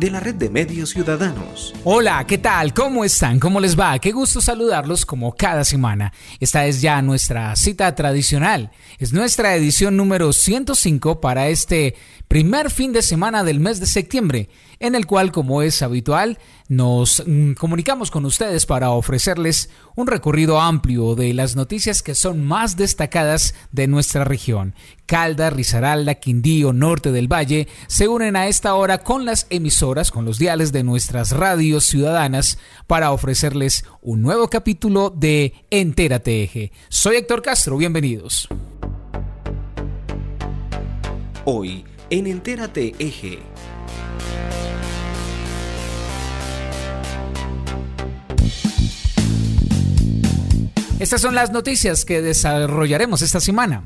de la red de medios ciudadanos. Hola, ¿qué tal? ¿Cómo están? ¿Cómo les va? Qué gusto saludarlos como cada semana. Esta es ya nuestra cita tradicional. Es nuestra edición número 105 para este primer fin de semana del mes de septiembre, en el cual, como es habitual, nos mm, comunicamos con ustedes para ofrecerles un recorrido amplio de las noticias que son más destacadas de nuestra región. Calda, Risaralda, Quindío, Norte del Valle se unen a esta hora con las emisoras, con los diales de nuestras radios ciudadanas para ofrecerles un nuevo capítulo de Entérate Eje. Soy Héctor Castro, bienvenidos. Hoy en Entérate Eje. Estas son las noticias que desarrollaremos esta semana.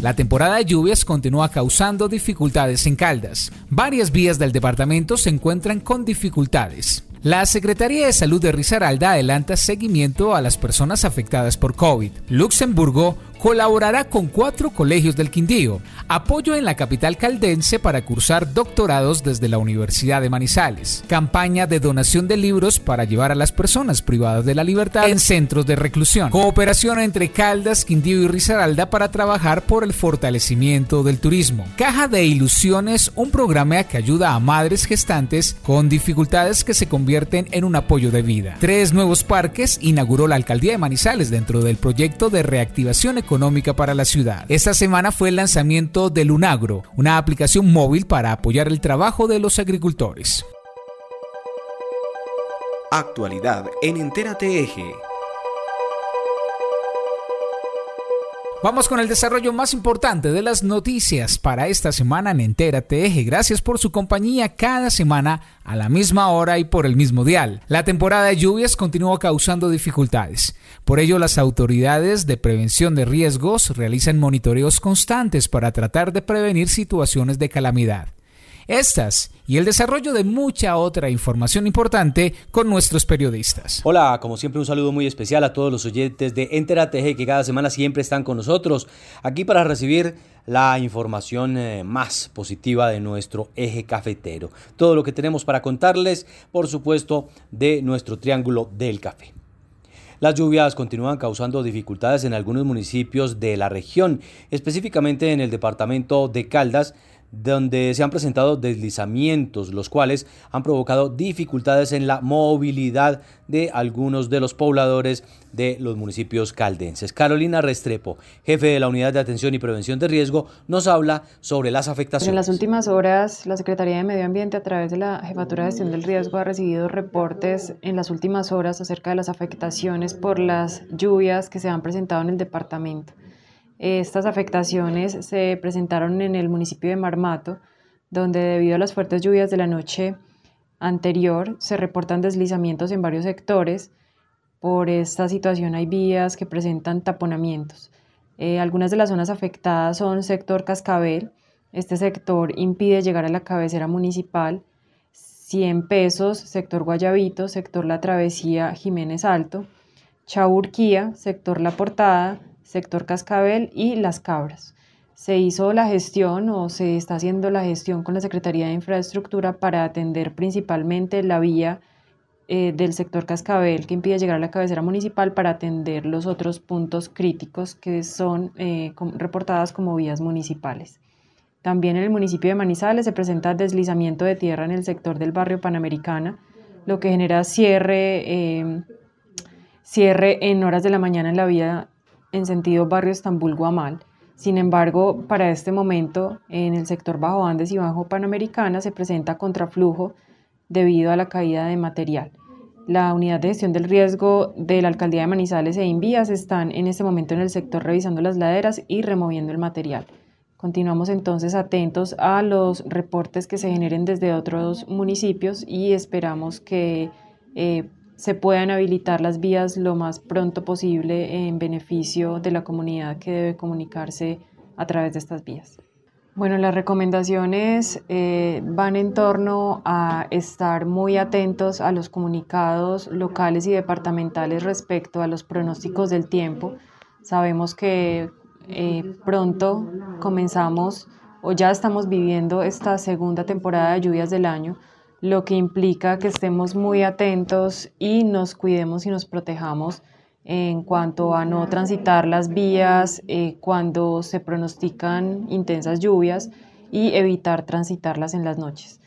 La temporada de lluvias continúa causando dificultades en Caldas. Varias vías del departamento se encuentran con dificultades. La Secretaría de Salud de Risaralda adelanta seguimiento a las personas afectadas por COVID. Luxemburgo colaborará con cuatro colegios del Quindío, apoyo en la capital caldense para cursar doctorados desde la Universidad de Manizales, campaña de donación de libros para llevar a las personas privadas de la libertad en centros de reclusión, cooperación entre Caldas, Quindío y Risaralda para trabajar por el fortalecimiento del turismo, Caja de Ilusiones, un programa que ayuda a madres gestantes con dificultades que se convierten en un apoyo de vida. Tres nuevos parques inauguró la alcaldía de Manizales dentro del proyecto de reactivación económica económica para la ciudad. Esta semana fue el lanzamiento de Lunagro, una aplicación móvil para apoyar el trabajo de los agricultores. Actualidad en Entérate Eje. Vamos con el desarrollo más importante de las noticias para esta semana en Entérate Eje. Gracias por su compañía cada semana a la misma hora y por el mismo dial. La temporada de lluvias continúa causando dificultades. Por ello, las autoridades de prevención de riesgos realizan monitoreos constantes para tratar de prevenir situaciones de calamidad. Estas y el desarrollo de mucha otra información importante con nuestros periodistas. Hola, como siempre un saludo muy especial a todos los oyentes de Enterateje que cada semana siempre están con nosotros aquí para recibir la información eh, más positiva de nuestro eje cafetero. Todo lo que tenemos para contarles, por supuesto, de nuestro triángulo del café. Las lluvias continúan causando dificultades en algunos municipios de la región, específicamente en el departamento de Caldas, donde se han presentado deslizamientos, los cuales han provocado dificultades en la movilidad de algunos de los pobladores de los municipios caldenses. Carolina Restrepo, jefe de la Unidad de Atención y Prevención de Riesgo, nos habla sobre las afectaciones. En las últimas horas, la Secretaría de Medio Ambiente, a través de la Jefatura de Gestión del Riesgo, ha recibido reportes en las últimas horas acerca de las afectaciones por las lluvias que se han presentado en el departamento. Estas afectaciones se presentaron en el municipio de Marmato, donde debido a las fuertes lluvias de la noche anterior se reportan deslizamientos en varios sectores. Por esta situación hay vías que presentan taponamientos. Eh, algunas de las zonas afectadas son sector Cascabel. Este sector impide llegar a la cabecera municipal. 100 pesos, sector Guayabito, sector La Travesía Jiménez Alto. Chaurquía, sector La Portada, sector Cascabel y Las Cabras. Se hizo la gestión o se está haciendo la gestión con la Secretaría de Infraestructura para atender principalmente la vía eh, del sector Cascabel que impide llegar a la cabecera municipal para atender los otros puntos críticos que son eh, reportadas como vías municipales. También en el municipio de Manizales se presenta deslizamiento de tierra en el sector del barrio Panamericana, lo que genera cierre, eh, cierre en horas de la mañana en la vía en sentido barrio Estambul-Guamal. Sin embargo, para este momento, en el sector Bajo Andes y Bajo Panamericana se presenta contraflujo debido a la caída de material. La unidad de gestión del riesgo de la alcaldía de Manizales e Invías están en este momento en el sector revisando las laderas y removiendo el material. Continuamos entonces atentos a los reportes que se generen desde otros municipios y esperamos que eh, se puedan habilitar las vías lo más pronto posible en beneficio de la comunidad que debe comunicarse a través de estas vías. Bueno, las recomendaciones eh, van en torno a estar muy atentos a los comunicados locales y departamentales respecto a los pronósticos del tiempo. Sabemos que eh, pronto comenzamos o ya estamos viviendo esta segunda temporada de lluvias del año, lo que implica que estemos muy atentos y nos cuidemos y nos protejamos en cuanto a no transitar las vías eh, cuando se pronostican intensas lluvias y evitar transitarlas en las noches.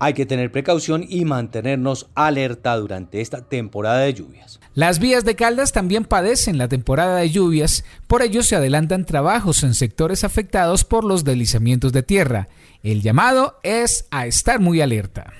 Hay que tener precaución y mantenernos alerta durante esta temporada de lluvias. Las vías de Caldas también padecen la temporada de lluvias, por ello se adelantan trabajos en sectores afectados por los deslizamientos de tierra. El llamado es a estar muy alerta.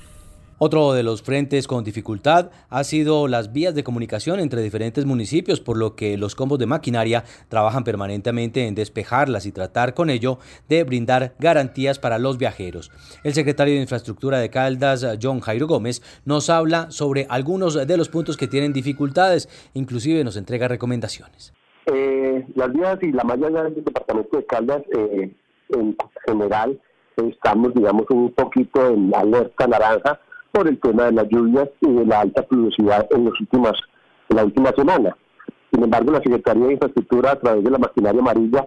Otro de los frentes con dificultad ha sido las vías de comunicación entre diferentes municipios, por lo que los combos de maquinaria trabajan permanentemente en despejarlas y tratar con ello de brindar garantías para los viajeros. El secretario de Infraestructura de Caldas, John Jairo Gómez, nos habla sobre algunos de los puntos que tienen dificultades, inclusive nos entrega recomendaciones. Eh, las vías y la mayoría del departamento de Caldas eh, en general estamos, digamos, un poquito en alerta naranja por el tema de las lluvias y de la alta pluviosidad en, los últimas, en la última semana. Sin embargo, la Secretaría de Infraestructura, a través de la maquinaria amarilla,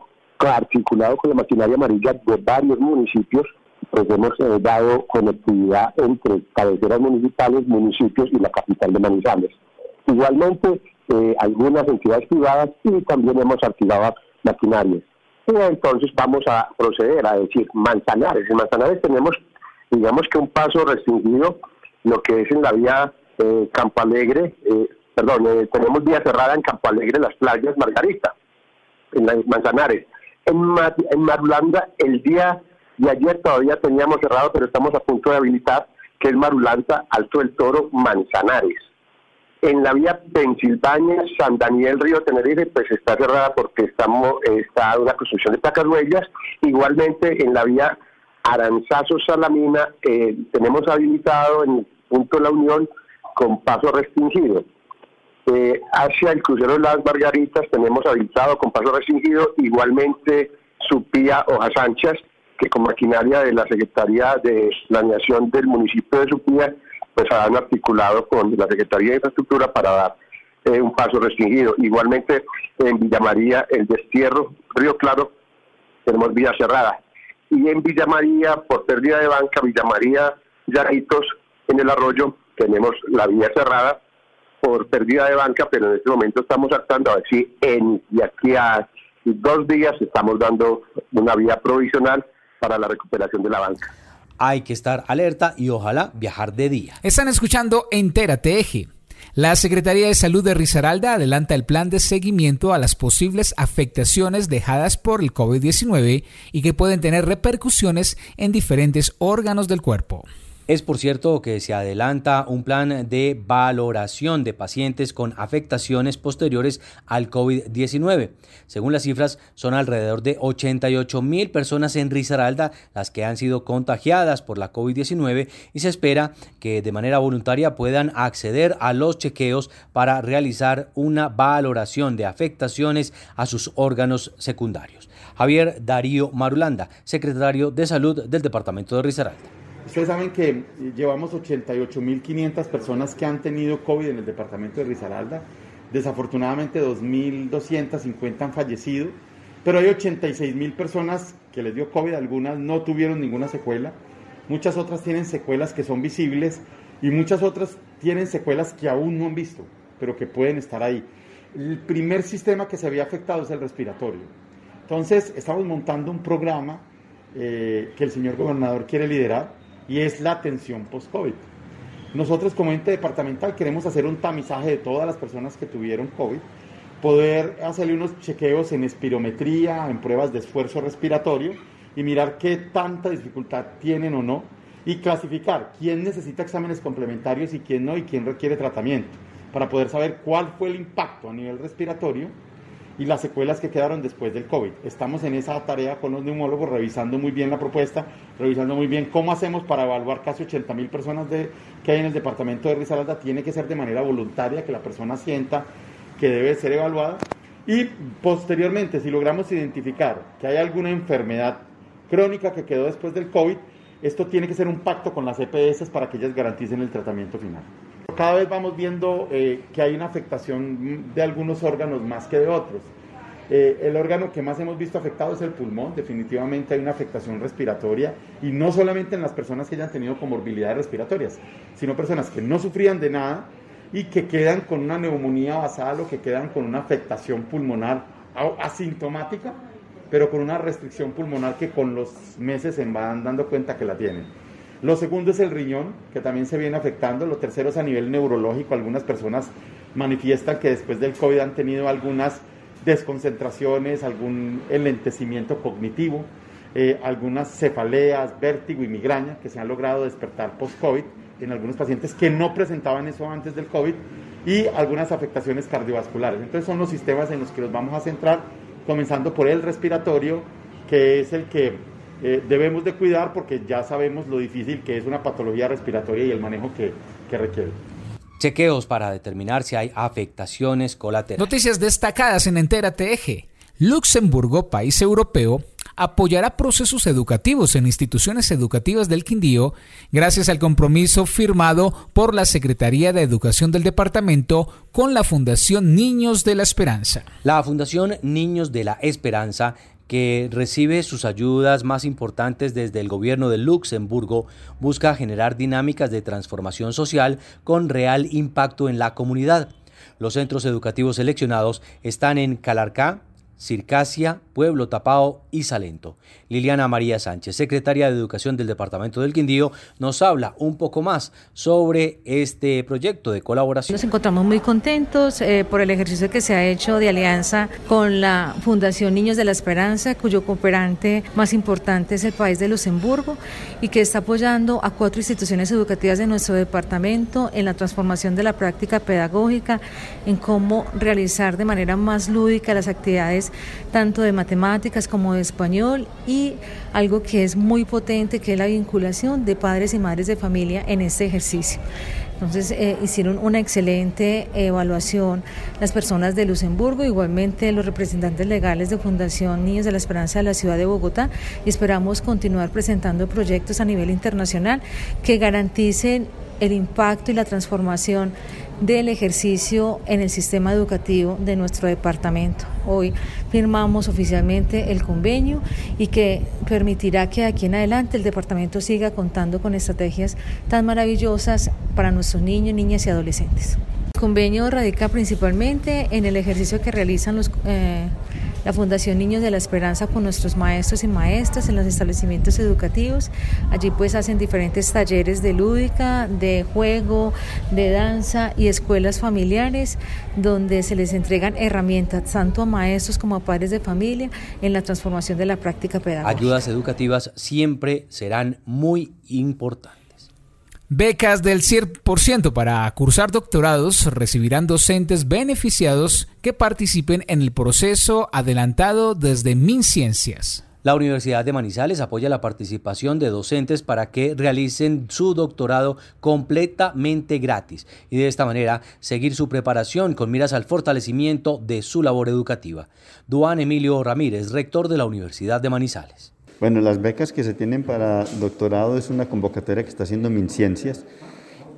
articulado con la maquinaria amarilla de varios municipios, pues hemos eh, dado conectividad entre cabeceras municipales, municipios y la capital de Manizales. Igualmente, eh, algunas entidades privadas y también hemos activado maquinarias. Y entonces vamos a proceder a decir Manzanares. En Manzanares tenemos, digamos que un paso restringido lo que es en la vía eh, Campo Alegre, eh, perdón, eh, tenemos vía cerrada en Campo Alegre, las playas Margarita, en la Manzanares. En, Marulanda, el día de ayer todavía teníamos cerrado, pero estamos a punto de habilitar, que es Marulanda, Alto del Toro, Manzanares. En la vía Pensilvania, San Daniel, Río Tenerife, pues está cerrada porque estamos, está una construcción de placas huellas. Igualmente en la vía Aranzazo Salamina tenemos habilitado en punto la Unión con paso restringido. Eh, hacia el crucero las Margaritas tenemos habilitado con paso restringido, igualmente Supía Hojas Anchas, que con maquinaria de la Secretaría de Planeación del municipio de Supía, pues han articulado con la Secretaría de Infraestructura para dar eh, un paso restringido. Igualmente en Villa María, el destierro, Río Claro, tenemos vía cerrada. Y en Villa María, por pérdida de banca, Villa María, Llaritos, en el arroyo tenemos la vía cerrada por pérdida de banca, pero en este momento estamos actuando a ver si en, de aquí a dos días estamos dando una vía provisional para la recuperación de la banca. Hay que estar alerta y ojalá viajar de día. Están escuchando Entérate Eje. La Secretaría de Salud de Risaralda adelanta el plan de seguimiento a las posibles afectaciones dejadas por el COVID-19 y que pueden tener repercusiones en diferentes órganos del cuerpo. Es por cierto que se adelanta un plan de valoración de pacientes con afectaciones posteriores al COVID-19. Según las cifras, son alrededor de 88 mil personas en Risaralda las que han sido contagiadas por la COVID-19 y se espera que de manera voluntaria puedan acceder a los chequeos para realizar una valoración de afectaciones a sus órganos secundarios. Javier Darío Marulanda, secretario de Salud del Departamento de Risaralda. Ustedes saben que llevamos 88.500 personas que han tenido COVID en el departamento de Risaralda. Desafortunadamente 2.250 han fallecido, pero hay 86.000 personas que les dio COVID, algunas no tuvieron ninguna secuela, muchas otras tienen secuelas que son visibles y muchas otras tienen secuelas que aún no han visto, pero que pueden estar ahí. El primer sistema que se había afectado es el respiratorio. Entonces, estamos montando un programa eh, que el señor gobernador quiere liderar y es la atención post-COVID. Nosotros como ente departamental queremos hacer un tamizaje de todas las personas que tuvieron COVID, poder hacerle unos chequeos en espirometría, en pruebas de esfuerzo respiratorio y mirar qué tanta dificultad tienen o no y clasificar quién necesita exámenes complementarios y quién no y quién requiere tratamiento para poder saber cuál fue el impacto a nivel respiratorio y las secuelas que quedaron después del COVID. Estamos en esa tarea con los neumólogos, revisando muy bien la propuesta, revisando muy bien cómo hacemos para evaluar casi 80 mil personas de, que hay en el departamento de Risaralda. Tiene que ser de manera voluntaria, que la persona sienta que debe ser evaluada. Y posteriormente, si logramos identificar que hay alguna enfermedad crónica que quedó después del COVID, esto tiene que ser un pacto con las EPS para que ellas garanticen el tratamiento final. Cada vez vamos viendo eh, que hay una afectación de algunos órganos más que de otros. Eh, el órgano que más hemos visto afectado es el pulmón, definitivamente hay una afectación respiratoria y no solamente en las personas que hayan tenido comorbilidades respiratorias, sino personas que no sufrían de nada y que quedan con una neumonía basal o que quedan con una afectación pulmonar asintomática, pero con una restricción pulmonar que con los meses se van dando cuenta que la tienen. Lo segundo es el riñón, que también se viene afectando. Lo tercero es a nivel neurológico. Algunas personas manifiestan que después del COVID han tenido algunas desconcentraciones, algún enlentecimiento cognitivo, eh, algunas cefaleas, vértigo y migraña que se han logrado despertar post-COVID en algunos pacientes que no presentaban eso antes del COVID y algunas afectaciones cardiovasculares. Entonces son los sistemas en los que nos vamos a centrar, comenzando por el respiratorio, que es el que eh, debemos de cuidar porque ya sabemos lo difícil que es una patología respiratoria y el manejo que, que requiere. Chequeos para determinar si hay afectaciones colaterales. Noticias destacadas en Entérate Eje. Luxemburgo, país europeo, apoyará procesos educativos en instituciones educativas del Quindío gracias al compromiso firmado por la Secretaría de Educación del departamento con la Fundación Niños de la Esperanza. La Fundación Niños de la Esperanza que recibe sus ayudas más importantes desde el gobierno de Luxemburgo, busca generar dinámicas de transformación social con real impacto en la comunidad. Los centros educativos seleccionados están en Calarcá, Circasia, Pueblo Tapao y Salento. Liliana María Sánchez, secretaria de Educación del Departamento del Quindío, nos habla un poco más sobre este proyecto de colaboración. Nos encontramos muy contentos eh, por el ejercicio que se ha hecho de alianza con la Fundación Niños de la Esperanza, cuyo cooperante más importante es el país de Luxemburgo y que está apoyando a cuatro instituciones educativas de nuestro departamento en la transformación de la práctica pedagógica, en cómo realizar de manera más lúdica las actividades tanto de matemáticas como de español y algo que es muy potente, que es la vinculación de padres y madres de familia en este ejercicio. Entonces eh, hicieron una excelente evaluación las personas de Luxemburgo, igualmente los representantes legales de Fundación Niños de la Esperanza de la ciudad de Bogotá y esperamos continuar presentando proyectos a nivel internacional que garanticen el impacto y la transformación del ejercicio en el sistema educativo de nuestro departamento. Hoy firmamos oficialmente el convenio y que permitirá que aquí en adelante el departamento siga contando con estrategias tan maravillosas para nuestros niños, niñas y adolescentes. El convenio radica principalmente en el ejercicio que realizan los... Eh, la Fundación Niños de la Esperanza con nuestros maestros y maestras en los establecimientos educativos. Allí pues hacen diferentes talleres de lúdica, de juego, de danza y escuelas familiares donde se les entregan herramientas tanto a maestros como a padres de familia en la transformación de la práctica pedagógica. Ayudas educativas siempre serán muy importantes. Becas del 100% para cursar doctorados recibirán docentes beneficiados que participen en el proceso adelantado desde MinCiencias. La Universidad de Manizales apoya la participación de docentes para que realicen su doctorado completamente gratis y de esta manera seguir su preparación con miras al fortalecimiento de su labor educativa. Duan Emilio Ramírez, rector de la Universidad de Manizales. Bueno, las becas que se tienen para doctorado es una convocatoria que está haciendo MinCiencias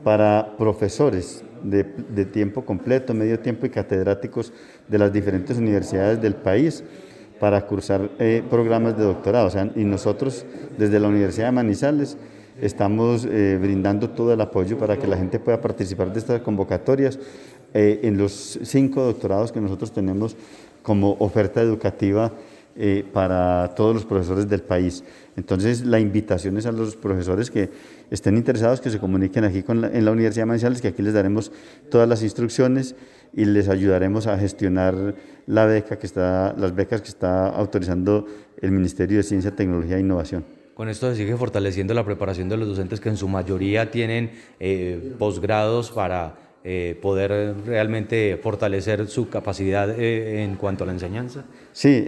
para profesores de, tiempo completo, medio tiempo y catedráticos de las diferentes universidades del país para cursar eh, programas de doctorado. y nosotros desde la Universidad de Manizales estamos eh, brindando todo el apoyo para que la gente pueda participar de estas convocatorias eh, en los cinco doctorados que nosotros tenemos como oferta educativa eh, para todos los profesores del país. Entonces, la invitación es a los profesores que estén interesados que se comuniquen aquí con en la Universidad de Manizales, que aquí les daremos todas las instrucciones y les ayudaremos a gestionar la beca que está, las becas que está autorizando el Ministerio de Ciencia, Tecnología e Innovación. Con esto se sigue fortaleciendo la preparación de los docentes que en su mayoría tienen eh, posgrados para eh, poder realmente fortalecer su capacidad eh, en cuanto a la enseñanza? Sí,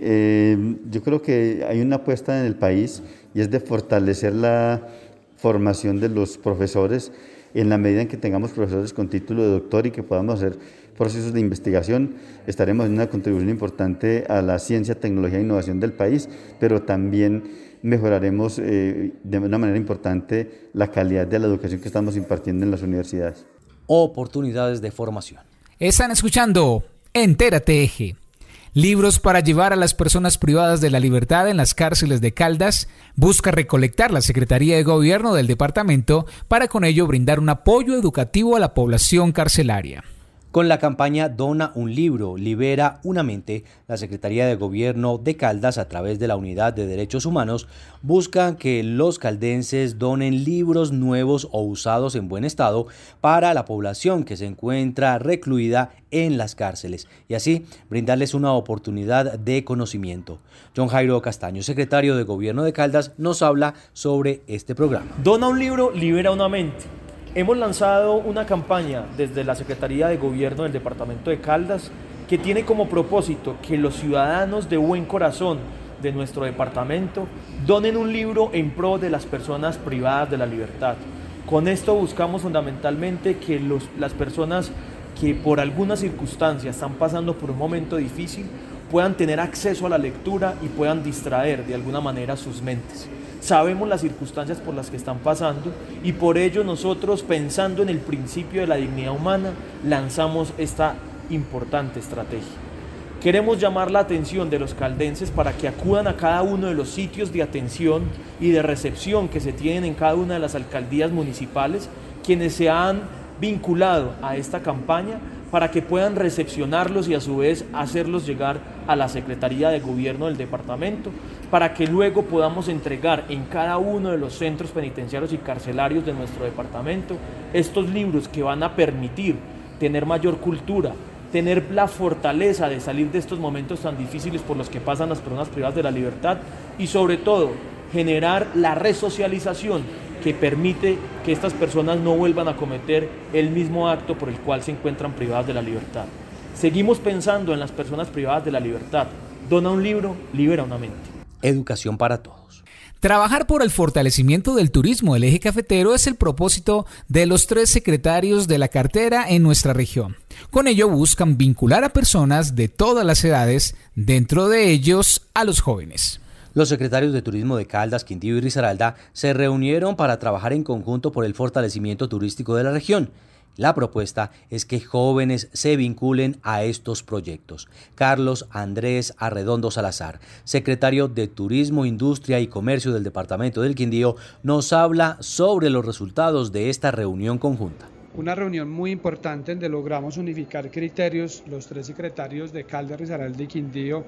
yo creo que hay una apuesta en el país y es de fortalecer la formación de los profesores en la medida en que tengamos profesores con título de doctor y que podamos hacer procesos de investigación, estaremos en una contribución importante a la ciencia, tecnología e innovación del país, pero también mejoraremos eh, de una manera importante la calidad de la educación que estamos impartiendo en las universidades. Oportunidades de formación. Están escuchando Entérate Eje. Libros para llevar a las personas privadas de la libertad en las cárceles de Caldas busca recolectar la Secretaría de Gobierno del departamento para con ello brindar un apoyo educativo a la población carcelaria. Con la campaña Dona un libro, libera una mente, la Secretaría de Gobierno de Caldas a través de la Unidad de Derechos Humanos buscan que los caldenses donen libros nuevos o usados en buen estado para la población que se encuentra recluida en las cárceles y así brindarles una oportunidad de conocimiento. John Jairo Castaño, secretario de Gobierno de Caldas, nos habla sobre este programa. Dona un libro, libera una mente. Hemos lanzado una campaña desde la Secretaría de Gobierno del Departamento de Caldas que tiene como propósito que los ciudadanos de buen corazón de nuestro departamento donen un libro en pro de las personas privadas de la libertad. Con esto buscamos fundamentalmente que las personas que por alguna circunstancia están pasando por un momento difícil puedan tener acceso a la lectura y puedan distraer de alguna manera sus mentes sabemos las circunstancias por las que están pasando y por ello nosotros, pensando en el principio de la dignidad humana, lanzamos esta importante estrategia. Queremos llamar la atención de los caldenses para que acudan a cada uno de los sitios de atención y de recepción que se tienen en cada una de las alcaldías municipales, quienes se han vinculado a esta campaña para que puedan recepcionarlos y a su vez hacerlos llegar a la Secretaría de Gobierno del departamento, para que luego podamos entregar en cada uno de los centros penitenciarios y carcelarios de nuestro departamento estos libros que van a permitir tener mayor cultura, tener la fortaleza de salir de estos momentos tan difíciles por los que pasan las personas privadas de la libertad y sobre todo generar la resocialización que permite que estas personas no vuelvan a cometer el mismo acto por el cual se encuentran privadas de la libertad. Seguimos pensando en las personas privadas de la libertad. Dona un libro, libera una mente. Educación para todos. Trabajar por el fortalecimiento del turismo del eje cafetero es el propósito de los tres secretarios de la cartera en nuestra región. Con ello buscan vincular a personas de todas las edades, dentro de ellos a los jóvenes. Los secretarios de Turismo de Caldas, Quindío y Risaralda se reunieron para trabajar en conjunto por el fortalecimiento turístico de la región. La propuesta es que jóvenes se vinculen a estos proyectos. Carlos Andrés Arredondo Salazar, secretario de Turismo, Industria y Comercio del Departamento del Quindío, nos habla sobre los resultados de esta reunión conjunta una reunión muy importante donde logramos unificar criterios, los tres secretarios de Caldas, Risaralda y Quindío,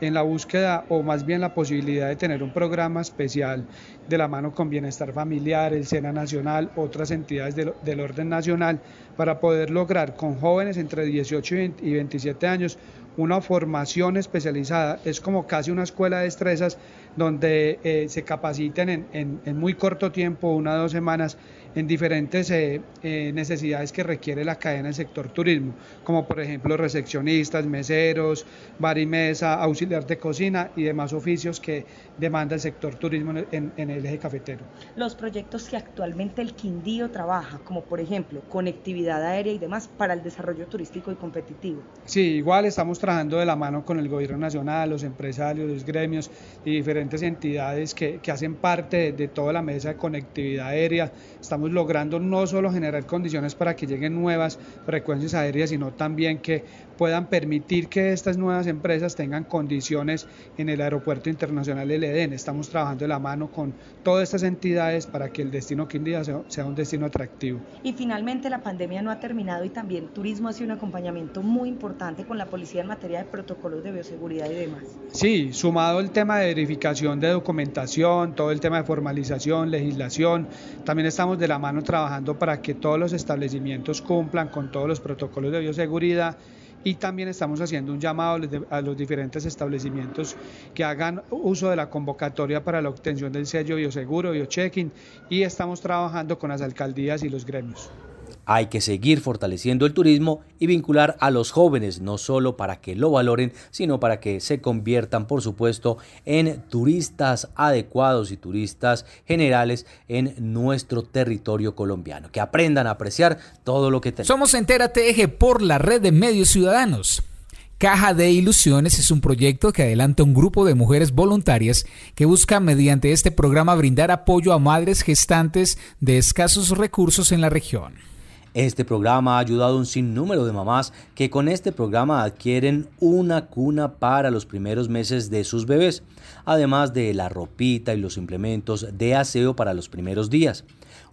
en la búsqueda o más bien la posibilidad de tener un programa especial de la mano con Bienestar Familiar, el SENA Nacional, otras entidades del, orden nacional, para poder lograr con jóvenes entre 18 y 27 años una formación especializada. Es como casi una escuela de destrezas donde eh, se capaciten en, en muy corto tiempo, una o dos semanas, en diferentes eh, eh, necesidades que requiere la cadena del sector turismo, como por ejemplo recepcionistas, meseros, barimesa, auxiliar de cocina y demás oficios que demanda el sector turismo en, en, el eje cafetero. Los proyectos que actualmente el Quindío trabaja, como por ejemplo conectividad aérea y demás, para el desarrollo turístico y competitivo. Sí, igual estamos trabajando de la mano con el gobierno nacional, los empresarios, los gremios y diferentes entidades que, que hacen parte de, de toda la mesa de conectividad aérea. Estamos logrando no solo generar condiciones para que lleguen nuevas frecuencias aéreas, sino también que puedan permitir que estas nuevas empresas tengan condiciones en el Aeropuerto Internacional del Edén. Estamos trabajando de la mano con todas estas entidades para que el destino Quindío sea un destino atractivo. Y finalmente la pandemia no ha terminado y también turismo ha sido un acompañamiento muy importante con la policía en materia de protocolos de bioseguridad y demás. Sí, sumado el tema de verificación de documentación, todo el tema de formalización, legislación, también estamos de la mano trabajando para que todos los establecimientos cumplan con todos los protocolos de bioseguridad y también estamos haciendo un llamado a los diferentes establecimientos que hagan uso de la convocatoria para la obtención del sello bioseguro, biochecking y estamos trabajando con las alcaldías y los gremios. Hay que seguir fortaleciendo el turismo y vincular a los jóvenes, no solo para que lo valoren, sino para que se conviertan, por supuesto, en turistas adecuados y turistas generales en nuestro territorio colombiano, que aprendan a apreciar todo lo que tenemos. Somos Entérate Eje por la red de medios ciudadanos. Caja de Ilusiones es un proyecto que adelanta un grupo de mujeres voluntarias que busca mediante este programa brindar apoyo a madres gestantes de escasos recursos en la región. Este programa ha ayudado a un sinnúmero de mamás que con este programa adquieren una cuna para los primeros meses de sus bebés, además de la ropita y los implementos de aseo para los primeros días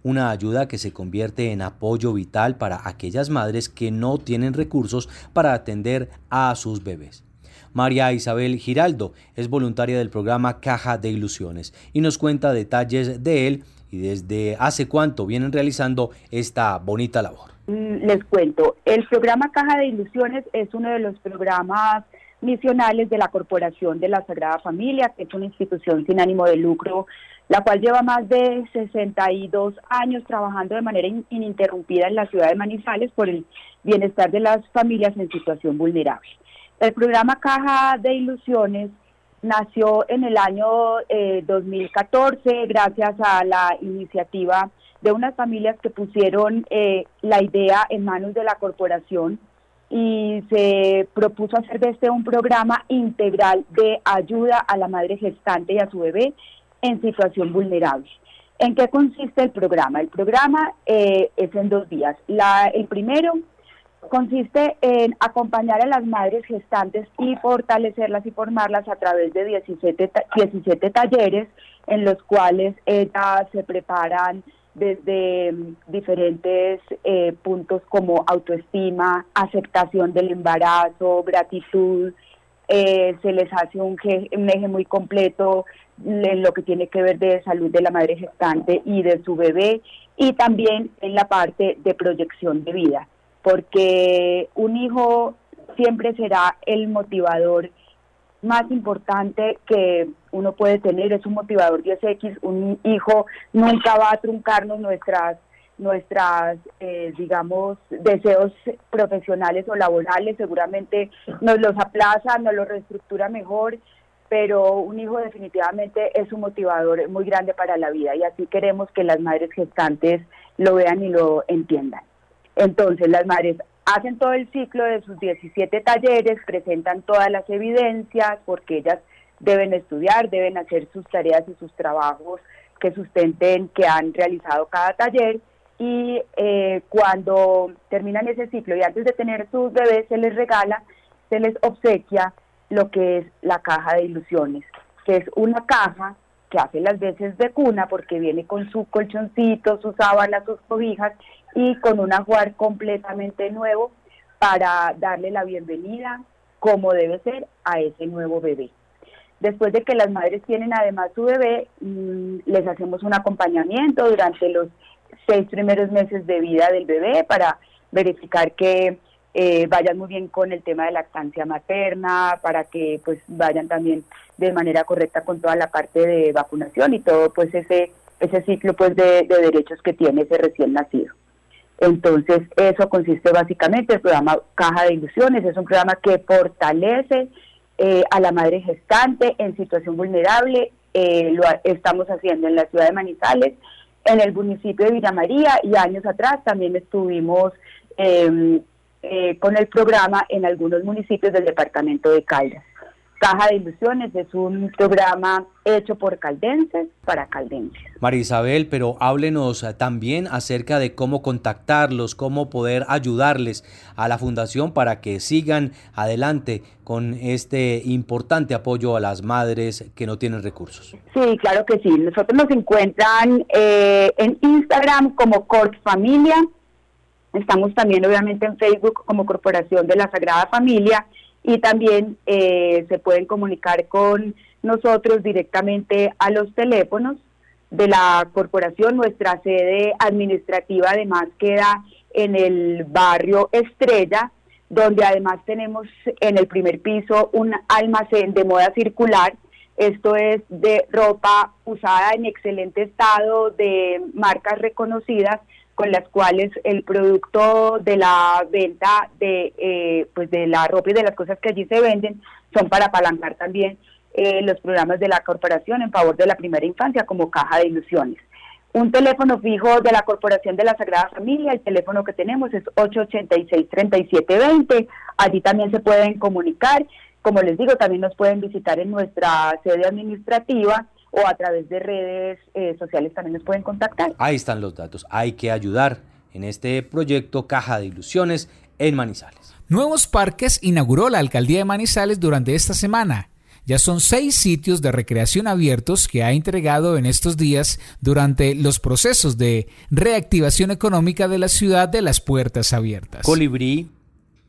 una ayuda que se convierte en apoyo vital para aquellas madres que no tienen recursos para atender a sus bebés. María Isabel Giraldo es voluntaria del programa Caja de Ilusiones y nos cuenta detalles de él y desde hace cuánto vienen realizando esta bonita labor. Mm, les cuento, el programa Caja de Ilusiones es uno de los programas misionales de la Corporación de la Sagrada Familia, que es una institución sin ánimo de lucro la cual lleva más de 62 años trabajando de manera ininterrumpida en la ciudad de Manizales por el bienestar de las familias en situación vulnerable. El programa Caja de Ilusiones nació en el año 2014 eh, gracias a la iniciativa de unas familias que pusieron eh, la idea en manos de la corporación y se propuso hacer de este un programa integral de ayuda a la madre gestante y a su bebé en situación vulnerable. ¿En qué consiste el programa? El programa eh, es en dos días. La, el primero consiste en acompañar a las madres gestantes y fortalecerlas y formarlas a través de 17, 17 talleres en los cuales ellas se preparan desde mm, diferentes eh, puntos como autoestima, aceptación del embarazo, gratitud, eh, se les hace un, un, eje muy completo en lo que tiene que ver de salud de la madre gestante y de su bebé y también en la parte de proyección de vida, porque un hijo siempre será el motivador más importante que uno puede tener, es un motivador 10X, un hijo nunca va a truncarnos nuestras nuestras, eh, digamos, deseos profesionales o laborales, seguramente nos los aplaza, nos los reestructura mejor pero un hijo definitivamente es un motivador muy grande para la vida. Y así queremos que las madres gestantes lo vean y lo entiendan. Entonces las madres hacen todo el ciclo de sus 17 talleres, presentan todas las evidencias porque ellas deben estudiar, deben hacer sus tareas y sus trabajos que sustenten que han realizado cada taller. Y eh, cuando terminan ese ciclo y antes de tener sus bebés se les regala, se les obsequia lo que es la caja de ilusiones, que es una caja que hace las veces de cuna porque viene con su colchoncito, sus sábanas, sus cobijas y con un ajuar completamente nuevo para darle la bienvenida como debe ser a ese nuevo bebé. Después de que las madres tienen además su bebé, mm, les hacemos un acompañamiento durante los seis primeros meses de vida del bebé para verificar que eh, vayan muy bien con el tema de lactancia materna, para que pues vayan también de manera correcta con toda la parte de vacunación y todo pues ese ese ciclo pues de, derechos que tiene ese recién nacido. Entonces eso consiste básicamente el programa Caja de Ilusiones, es un programa que fortalece eh, a la madre gestante en situación vulnerable, eh, lo estamos haciendo en la ciudad de Manizales, en el municipio de Villa María y años atrás también estuvimos eh, eh, con el programa en algunos municipios del departamento de Caldas. Caja de Ilusiones es un programa hecho por caldenses para caldenses. María Isabel, pero háblenos también acerca de cómo contactarlos, cómo poder ayudarles a la fundación para que sigan adelante con este importante apoyo a las madres que no tienen recursos. Sí, claro que sí. Nosotros nos encuentran eh, en Instagram como Cort Familia Estamos también obviamente en Facebook como Corporación de la Sagrada Familia y también eh, se pueden comunicar con nosotros directamente a los teléfonos de la corporación. Nuestra sede administrativa además queda en el barrio Estrella, donde además tenemos en el primer piso un almacén de moda circular. Esto es de ropa usada en excelente estado, de marcas reconocidas con las cuales el producto de la venta de eh, pues de la ropa y de las cosas que allí se venden son para apalancar también eh, los programas de la corporación en favor de la primera infancia como caja de ilusiones. Un teléfono fijo de la Corporación de la Sagrada Familia, el teléfono que tenemos es 886-3720, allí también se pueden comunicar, como les digo, también nos pueden visitar en nuestra sede administrativa o a través de redes eh, sociales también nos pueden contactar. Ahí están los datos, hay que ayudar en este proyecto Caja de Ilusiones en Manizales. Nuevos parques inauguró la alcaldía de Manizales durante esta semana. Ya son seis sitios de recreación abiertos que ha entregado en estos días durante los procesos de reactivación económica de la ciudad de las puertas abiertas. Colibrí,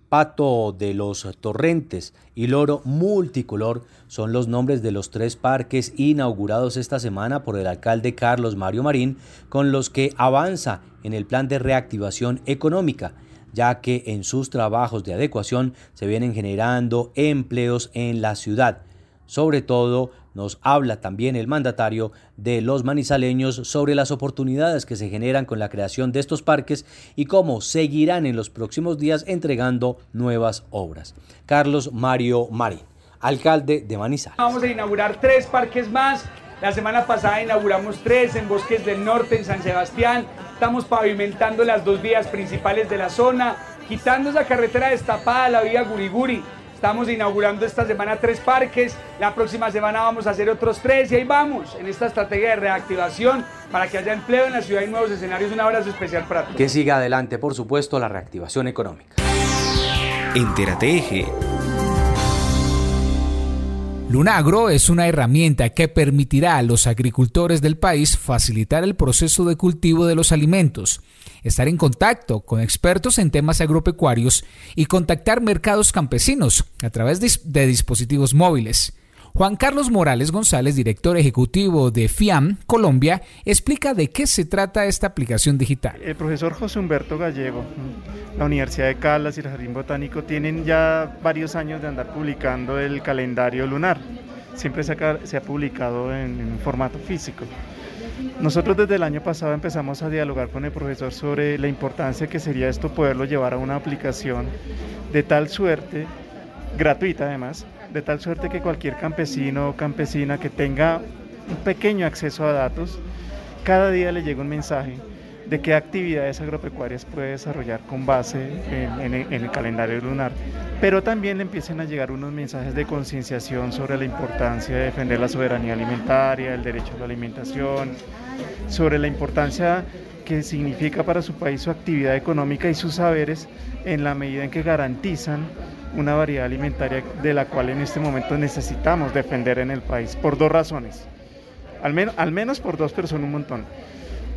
Pato de los Torrentes y Loro Multicolor son los nombres de los tres parques inaugurados esta semana por el alcalde Carlos Mario Marín, con los que avanza en el plan de reactivación económica ya que en sus trabajos de adecuación se vienen generando empleos en la ciudad. Sobre todo, nos habla también el mandatario de los manizaleños sobre las oportunidades que se generan con la creación de estos parques y cómo seguirán en los próximos días entregando nuevas obras. Carlos Mario Marín, alcalde de Manizales. Vamos a inaugurar tres parques más. La semana pasada inauguramos tres en Bosques del Norte, en San Sebastián. Estamos pavimentando las dos vías principales de la zona, quitando esa carretera destapada, la vía Guriguri Estamos inaugurando esta semana tres parques, la próxima semana vamos a hacer otros tres y ahí vamos en esta estrategia de reactivación para que haya empleo en la ciudad y nuevos escenarios. Un abrazo especial para todos. Que siga adelante, por supuesto, la reactivación económica. Entérate Eje. Lunagro es una herramienta que permitirá a los agricultores del país facilitar el proceso de cultivo de los alimentos estar en contacto con expertos en temas agropecuarios y contactar mercados campesinos a través de dispositivos móviles. Juan Carlos Morales González, director ejecutivo de FIAM Colombia, explica de qué se trata esta aplicación digital. El profesor José Humberto Gallego, la Universidad de Caldas y el Jardín Botánico tienen ya varios años de andar publicando el calendario lunar. Siempre se ha, publicado en formato físico. Nosotros desde el año pasado empezamos a dialogar con el profesor sobre la importancia que sería esto poderlo llevar a una aplicación de tal suerte, gratuita además, de tal suerte que cualquier campesino o campesina que tenga un pequeño acceso a datos, cada día le llega un mensaje de qué actividades agropecuarias puede desarrollar con base en, el calendario lunar. Pero también le empiecen a llegar unos mensajes de concienciación sobre la importancia de defender la soberanía alimentaria, el derecho a la alimentación, sobre la importancia que significa para su país su actividad económica y sus saberes en la medida en que garantizan una variedad alimentaria de la cual en este momento necesitamos defender en el país, por dos razones. Al, al menos por dos, pero son un montón.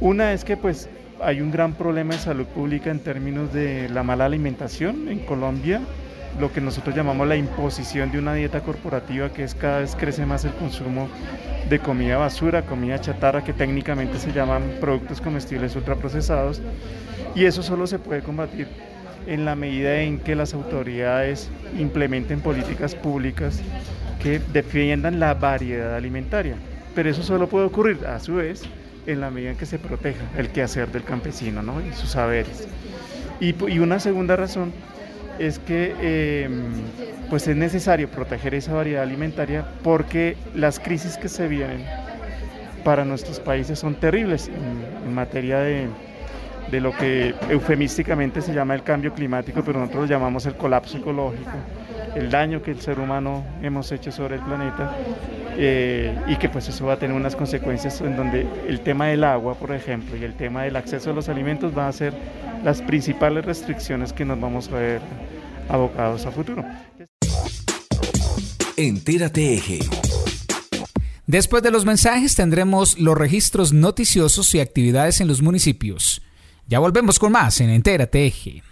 Una es que pues hay un gran problema de salud pública en términos de la mala alimentación en Colombia, lo que nosotros llamamos la imposición de una dieta corporativa, que es cada vez crece más el consumo de comida basura, comida chatarra, que técnicamente se llaman productos comestibles ultraprocesados, y eso solo se puede combatir en la medida en que las autoridades implementen políticas públicas que defiendan la variedad alimentaria. Pero eso solo puede ocurrir, a su vez, en la medida en que se proteja el quehacer del campesino ¿no? y sus saberes. Y, una segunda razón es que em, pues es necesario proteger esa variedad alimentaria porque las crisis que se vienen para nuestros países son terribles en, materia de, de, lo que eufemísticamente se llama el cambio climático, pero nosotros lo llamamos el colapso ecológico, el daño que el ser humano hemos hecho sobre el planeta eh, y que pues eso va a tener unas consecuencias en donde el tema del agua, por ejemplo, y el tema del acceso a los alimentos van a ser las principales restricciones que nos vamos a ver abocados a futuro. Entérate Eje. Después de los mensajes tendremos los registros noticiosos y actividades en los municipios. Ya volvemos con más en Entérate Eje.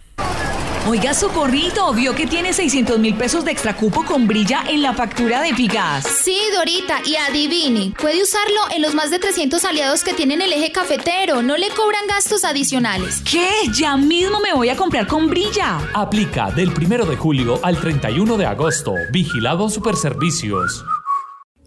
Oiga, Socorrito, vio que tiene 600 mil pesos de extracupo con brilla en la factura de Figas. Sí, Dorita, y adivine, puede usarlo en los más de 300 aliados que tienen el eje cafetero. No le cobran gastos adicionales. ¿Qué? Ya mismo me voy a comprar con brilla. Aplica del 1 de julio al 31 de agosto. Vigilado Superservicios.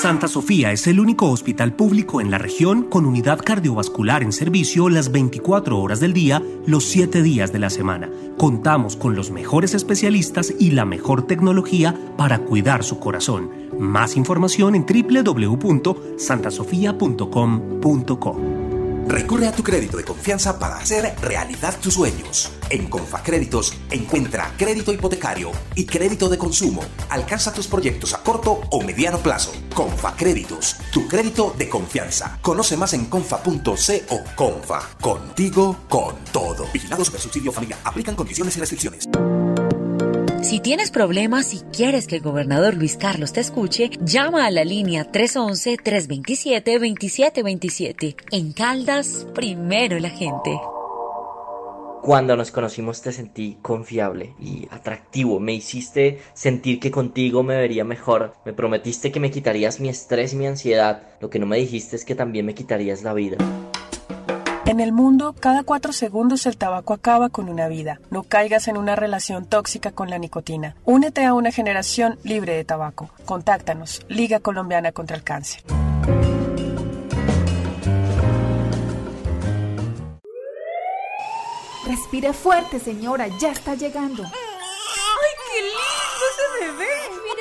Santa Sofía es el único hospital público en la región con unidad cardiovascular en servicio las 24 horas del día, los 7 días de la semana. Contamos con los mejores especialistas y la mejor tecnología para cuidar su corazón. Más información en www.santasofia.com.co. Recurre a tu crédito de confianza para hacer realidad tus sueños. En Confacréditos encuentra crédito hipotecario y crédito de consumo. Alcanza tus proyectos a corto o mediano plazo. Confacréditos, tu crédito de confianza. Conoce más en confa.co. Confa, contigo con todo. Vigilado Super Subsidio Familia. Aplican condiciones y restricciones. Si tienes problemas y quieres que el gobernador Luis Carlos te escuche, llama a la línea 311-327-2727. En Caldas, primero la gente. Cuando nos conocimos te sentí confiable y atractivo. Me hiciste sentir que contigo me vería mejor. Me prometiste que me quitarías mi estrés y mi ansiedad. Lo que no me dijiste es que también me quitarías la vida. En el mundo, cada cuatro segundos el tabaco acaba con una vida. No caigas en una relación tóxica con la nicotina. Únete a una generación libre de tabaco. Contáctanos. Liga Colombiana contra el Cáncer. Respire fuerte, señora. Ya está llegando. ¡Ay, qué lindo ese bebé!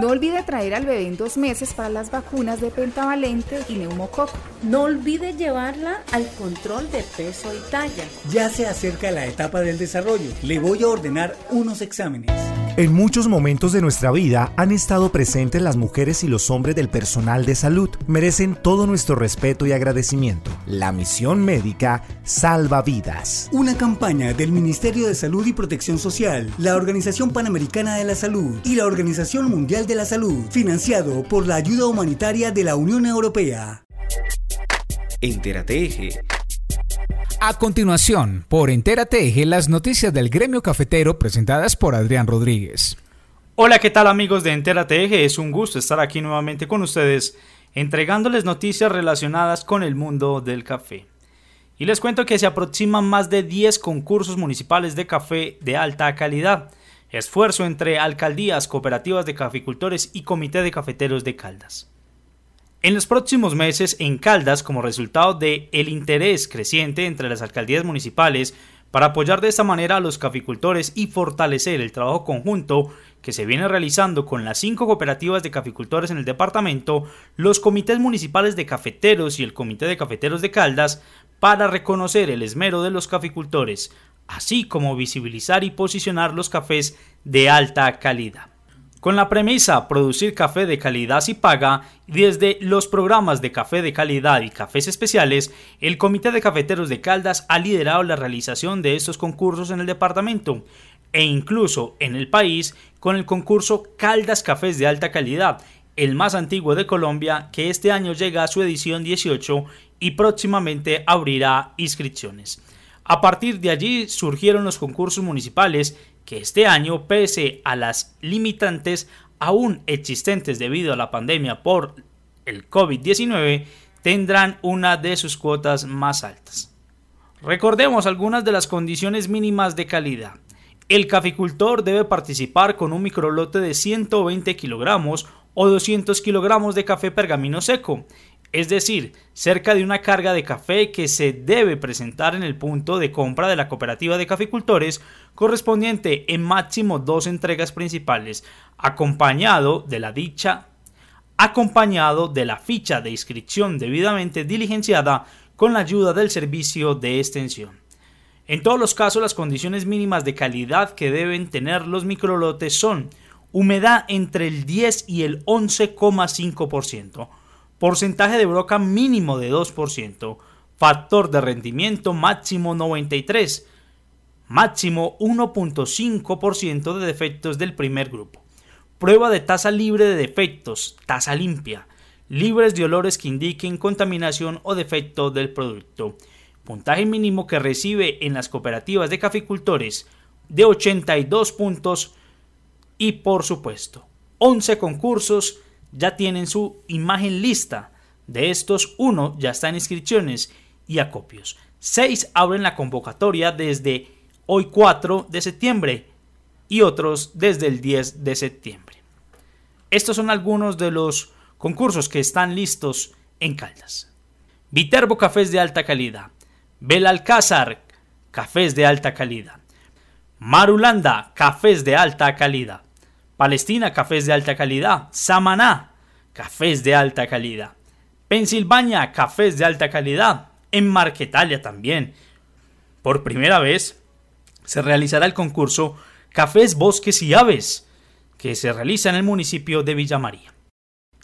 No olvide traer al bebé en dos meses para las vacunas de pentavalente y neumococo. No olvide llevarla al control de peso y talla. Ya se acerca la etapa del desarrollo. Le voy a ordenar unos exámenes. En muchos momentos de nuestra vida han estado presentes las mujeres y los hombres del personal de salud. Merecen todo nuestro respeto y agradecimiento. La misión médica salva vidas. Una campaña del Ministerio de Salud y Protección Social, la Organización Panamericana de la Salud y la Organización Mundial de la Salud, financiado por la ayuda humanitaria de la Unión Europea. Entérate Eje. A continuación, por Entérate Eje, las noticias del gremio cafetero presentadas por Adrián Rodríguez. Hola, ¿qué tal amigos de Entérate Eje? Es un gusto estar aquí nuevamente con ustedes, entregándoles noticias relacionadas con el mundo del café. Y les cuento que se aproximan más de 10 concursos municipales de café de alta calidad. Esfuerzo entre alcaldías, cooperativas de caficultores y comité de cafeteros de Caldas. En los próximos meses, en Caldas, como resultado de el interés creciente entre las alcaldías municipales para apoyar de esta manera a los caficultores y fortalecer el trabajo conjunto que se viene realizando con las cinco cooperativas de caficultores en el departamento, los comités municipales de cafeteros y el comité de cafeteros de Caldas para reconocer el esmero de los caficultores, así como visibilizar y posicionar los cafés de alta calidad. Con la premisa producir café de calidad si paga, desde los programas de café de calidad y cafés especiales, el Comité de Cafeteros de Caldas ha liderado la realización de estos concursos en el departamento e incluso en el país con el concurso Caldas Cafés de Alta Calidad, el más antiguo de Colombia, que este año llega a su edición 18 y próximamente abrirá inscripciones. A partir de allí surgieron los concursos municipales que este año, pese a las limitantes aún existentes debido a la pandemia por el COVID-19, tendrán una de sus cuotas más altas. Recordemos algunas de las condiciones mínimas de calidad. El caficultor debe participar con un microlote de 120 kilogramos o 200 kilogramos de café pergamino seco es decir, cerca de una carga de café que se debe presentar en el punto de compra de la cooperativa de caficultores correspondiente en máximo dos entregas principales, acompañado de la dicha acompañado de la ficha de inscripción debidamente diligenciada con la ayuda del servicio de extensión. En todos los casos las condiciones mínimas de calidad que deben tener los microlotes son humedad entre el 10 y el 11,5%, porcentaje de broca mínimo de 2%, factor de rendimiento máximo 93, máximo 1.5% de defectos del primer grupo. Prueba de tasa libre de defectos, tasa limpia, libres de olores que indiquen contaminación o defecto del producto. Puntaje mínimo que recibe en las cooperativas de caficultores de 82 puntos y por supuesto 11 concursos ya tienen su imagen lista. De estos, uno ya está en inscripciones y acopios. 6 abren la convocatoria desde hoy 4 de septiembre y otros desde el 10 de septiembre. Estos son algunos de los concursos que están listos en Caldas. Viterbo Cafés de alta calidad. Belalcázar Cafés de alta calidad. Marulanda Cafés de alta calidad. Palestina Cafés de alta calidad. Samaná Cafés de alta calidad. Pensilvania Cafés de alta calidad. En Marquetalia también. Por primera vez se realizará el concurso Cafés, Bosques y Aves, que se realiza en el municipio de Villa María.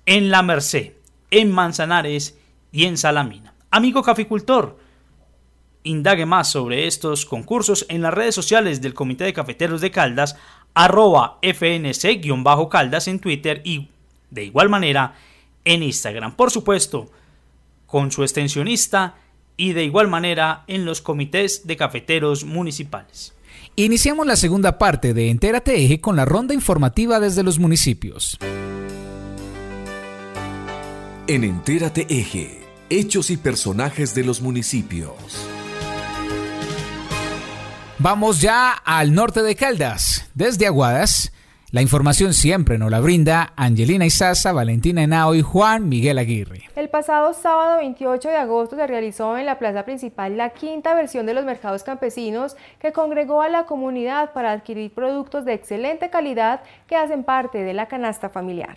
En La Merced, en Manzanares y en Salamina. Amigo caficultor, indague más sobre estos concursos en las redes sociales del Comité de Cafeteros de Caldas, arroba fnc-caldas en Twitter y de igual manera en Instagram. Por supuesto, con su extensionista y de igual manera en los comités de cafeteros municipales. Iniciamos la segunda parte de Entérate Eje con la ronda informativa desde los municipios. En Entérate Eje, hechos y personajes de los municipios. Vamos ya al norte de Caldas, desde Aguadas. La información siempre nos la brinda Angelina Isaza, Valentina Henao y Juan Miguel Aguirre. El pasado sábado 28 de agosto se realizó en la plaza principal la quinta versión de los mercados campesinos que congregó a la comunidad para adquirir productos de excelente calidad que hacen parte de la canasta familiar.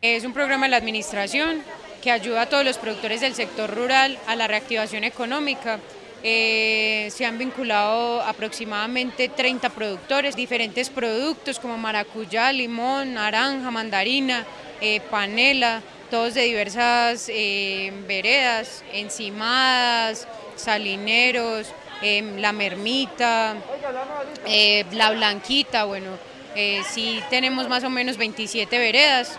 Es un programa de la administración que ayuda a todos los productores del sector rural a la reactivación económica eh, se han vinculado aproximadamente 30 productores, diferentes productos como maracuyá, limón, naranja, mandarina, eh, panela, todos de diversas eh, veredas, encimadas, salineros, la mermita, la blanquita, bueno, sí tenemos más o menos 27 veredas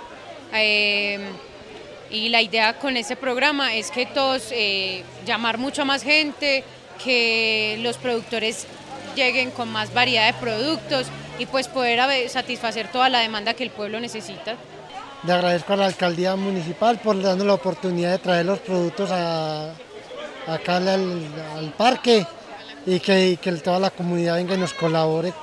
y la idea con este programa es que todos, eh, llamar mucho más gente, que los productores lleguen con más variedad de productos y pues poder satisfacer toda la demanda que el pueblo necesita. Le agradezco a la alcaldía municipal por darnos la oportunidad de traer los productos acá al, parque y que, toda la comunidad venga y nos colabore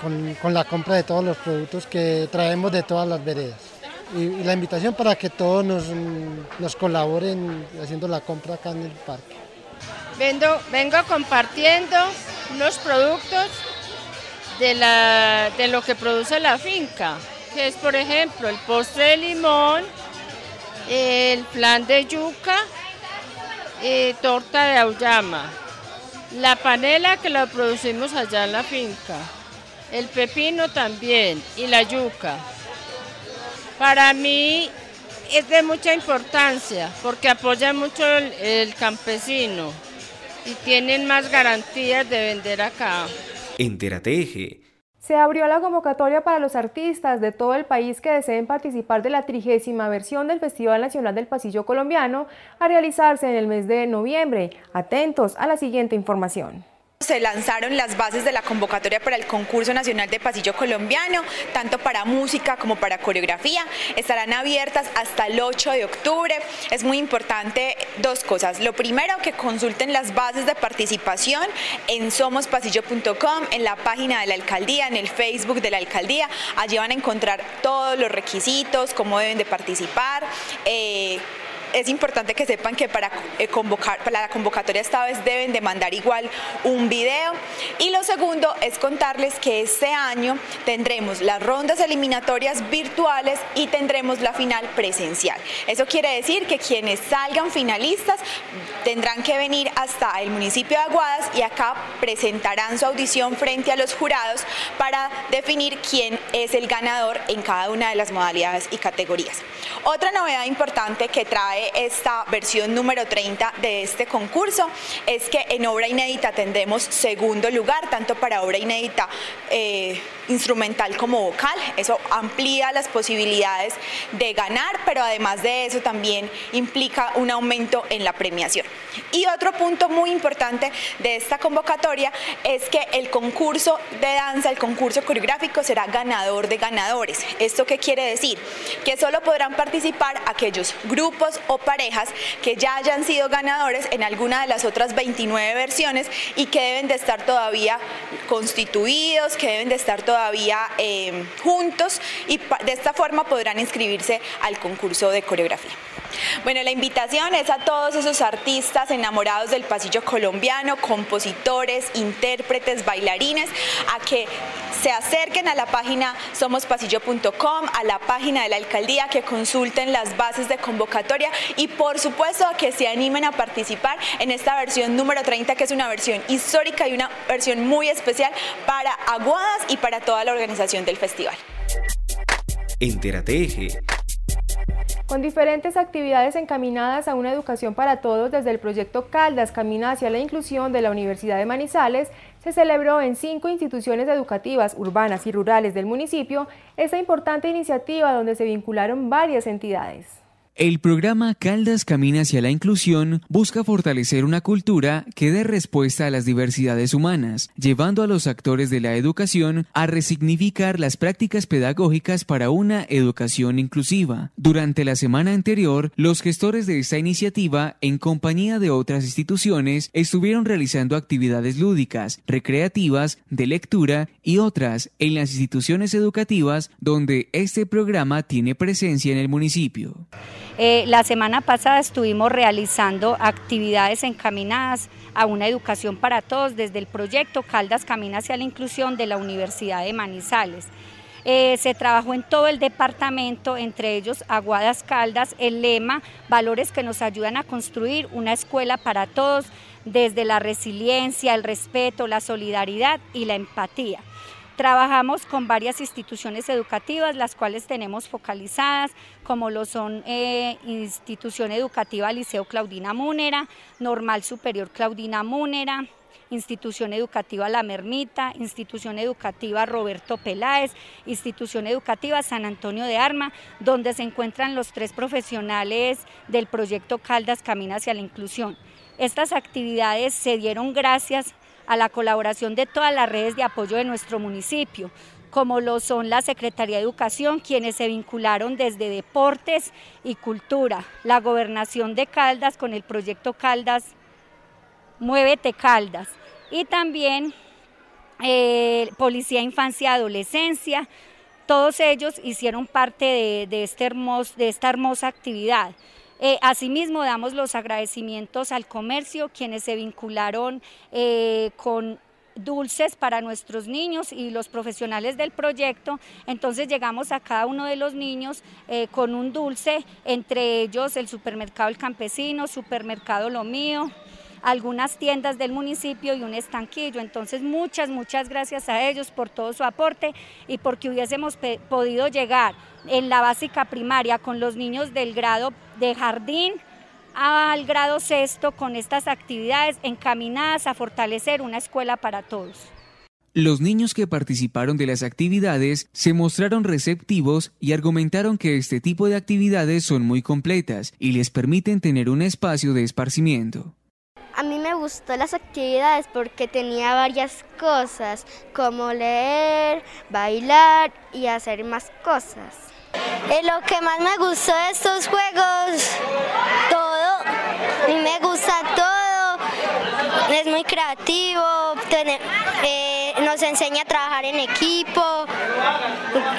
con la compra de todos los productos que traemos de todas las veredas y, la invitación para que todos nos, colaboren haciendo la compra acá en el parque. vengo compartiendo unos productos de, la, de lo que produce la finca, que es por ejemplo el postre de limón, el plan de yuca, y torta de auyama, la panela que la producimos allá en la finca, el pepino también y la yuca. Para mí es de mucha importancia porque apoya mucho el, campesino y tienen más garantías de vender acá. Entérate se abrió la convocatoria para los artistas de todo el país que deseen participar de la trigésima versión del Festival Nacional del Pasillo Colombiano a realizarse en el mes de noviembre. Atentos a la siguiente información. Se lanzaron las bases de la convocatoria para el concurso nacional de pasillo colombiano, tanto para música como para coreografía. Estarán abiertas hasta el 8 de octubre. Es muy importante dos cosas. Lo primero, que consulten las bases de participación en somospasillo.com, en la página de la alcaldía, en el Facebook de la alcaldía. Allí van a encontrar todos los requisitos, cómo deben de participar. Eh, es importante que sepan que para eh, convocar, para la convocatoria esta vez deben de mandar igual un video. Y lo segundo es contarles que este año tendremos las rondas eliminatorias virtuales y tendremos la final presencial. Eso quiere decir que quienes salgan finalistas tendrán que venir hasta el municipio de Aguadas y acá presentarán su audición frente a los jurados para definir quién es el ganador en cada una de las modalidades y categorías. Otra novedad importante que trae esta versión número 30 de este concurso es que en obra inédita tendremos segundo lugar, tanto para obra inédita eh, instrumental como vocal. Eso amplía las posibilidades de ganar, pero además de eso también implica un aumento en la premiación. Y otro punto muy importante de esta convocatoria es que el concurso de danza, el concurso coreográfico será ganador de ganadores. ¿Esto qué quiere decir? Que solo podrán participar aquellos grupos o parejas que ya hayan sido ganadores en alguna de las otras 29 versiones y que deben de estar todavía constituidos, que deben de estar todavía eh, juntos y de esta forma podrán inscribirse al concurso de coreografía. Bueno, la invitación es a todos esos artistas enamorados del pasillo colombiano, compositores, intérpretes, bailarines, a que se acerquen a la página somospasillo.com, a la página de la alcaldía, que consulten las bases de convocatoria y por supuesto a que se animen a participar en esta versión número 30, que es una versión histórica y una versión muy especial para Aguadas y para toda la organización del festival. Entérate Eje con diferentes actividades encaminadas a una educación para todos desde el proyecto Caldas Camina hacia la inclusión de la Universidad de Manizales, se celebró en cinco instituciones educativas urbanas y rurales del municipio esta importante iniciativa donde se vincularon varias entidades. El programa Caldas Camina hacia la Inclusión busca fortalecer una cultura que dé respuesta a las diversidades humanas, llevando a los actores de la educación a resignificar las prácticas pedagógicas para una educación inclusiva. Durante la semana anterior, los gestores de esta iniciativa, en compañía de otras instituciones, estuvieron realizando actividades lúdicas, recreativas, de lectura y otras en las instituciones educativas donde este programa tiene presencia en el municipio. Eh, la semana pasada estuvimos realizando actividades encaminadas a una educación para todos desde el proyecto Caldas Camina hacia la Inclusión de la Universidad de Manizales. Eh, se trabajó en todo el departamento, entre ellos Aguadas Caldas, el lema, valores que nos ayudan a construir una escuela para todos, desde la resiliencia, el respeto, la solidaridad y la empatía. Trabajamos con varias instituciones educativas, las cuales tenemos focalizadas, como lo son eh, Institución Educativa Liceo Claudina Múnera, Normal Superior Claudina Múnera, Institución Educativa La Mermita, Institución Educativa Roberto Peláez, Institución Educativa San Antonio de Arma, donde se encuentran los tres profesionales del proyecto Caldas Camina hacia la Inclusión. Estas actividades se dieron gracias a la colaboración de todas las redes de apoyo de nuestro municipio, como lo son la Secretaría de Educación, quienes se vincularon desde deportes y cultura, la gobernación de Caldas con el proyecto Caldas, Muévete Caldas, y también eh, Policía Infancia y Adolescencia, todos ellos hicieron parte de, este de esta hermosa actividad. Eh, asimismo, damos los agradecimientos al comercio, quienes se vincularon eh, con dulces para nuestros niños y los profesionales del proyecto. Entonces llegamos a cada uno de los niños eh, con un dulce, entre ellos el supermercado El Campesino, supermercado Lo Mío, algunas tiendas del municipio y un estanquillo. Entonces muchas, muchas gracias a ellos por todo su aporte y porque hubiésemos podido llegar en la básica primaria con los niños del grado de jardín al grado sexto con estas actividades encaminadas a fortalecer una escuela para todos. Los niños que participaron de las actividades se mostraron receptivos y argumentaron que este tipo de actividades son muy completas y les permiten tener un espacio de esparcimiento. A mí me gustó las actividades porque tenía varias cosas, como leer, bailar y hacer más cosas. Eh, lo que más me gustó de estos juegos, todo, a mí me gusta todo, es muy creativo, eh, nos enseña a trabajar en equipo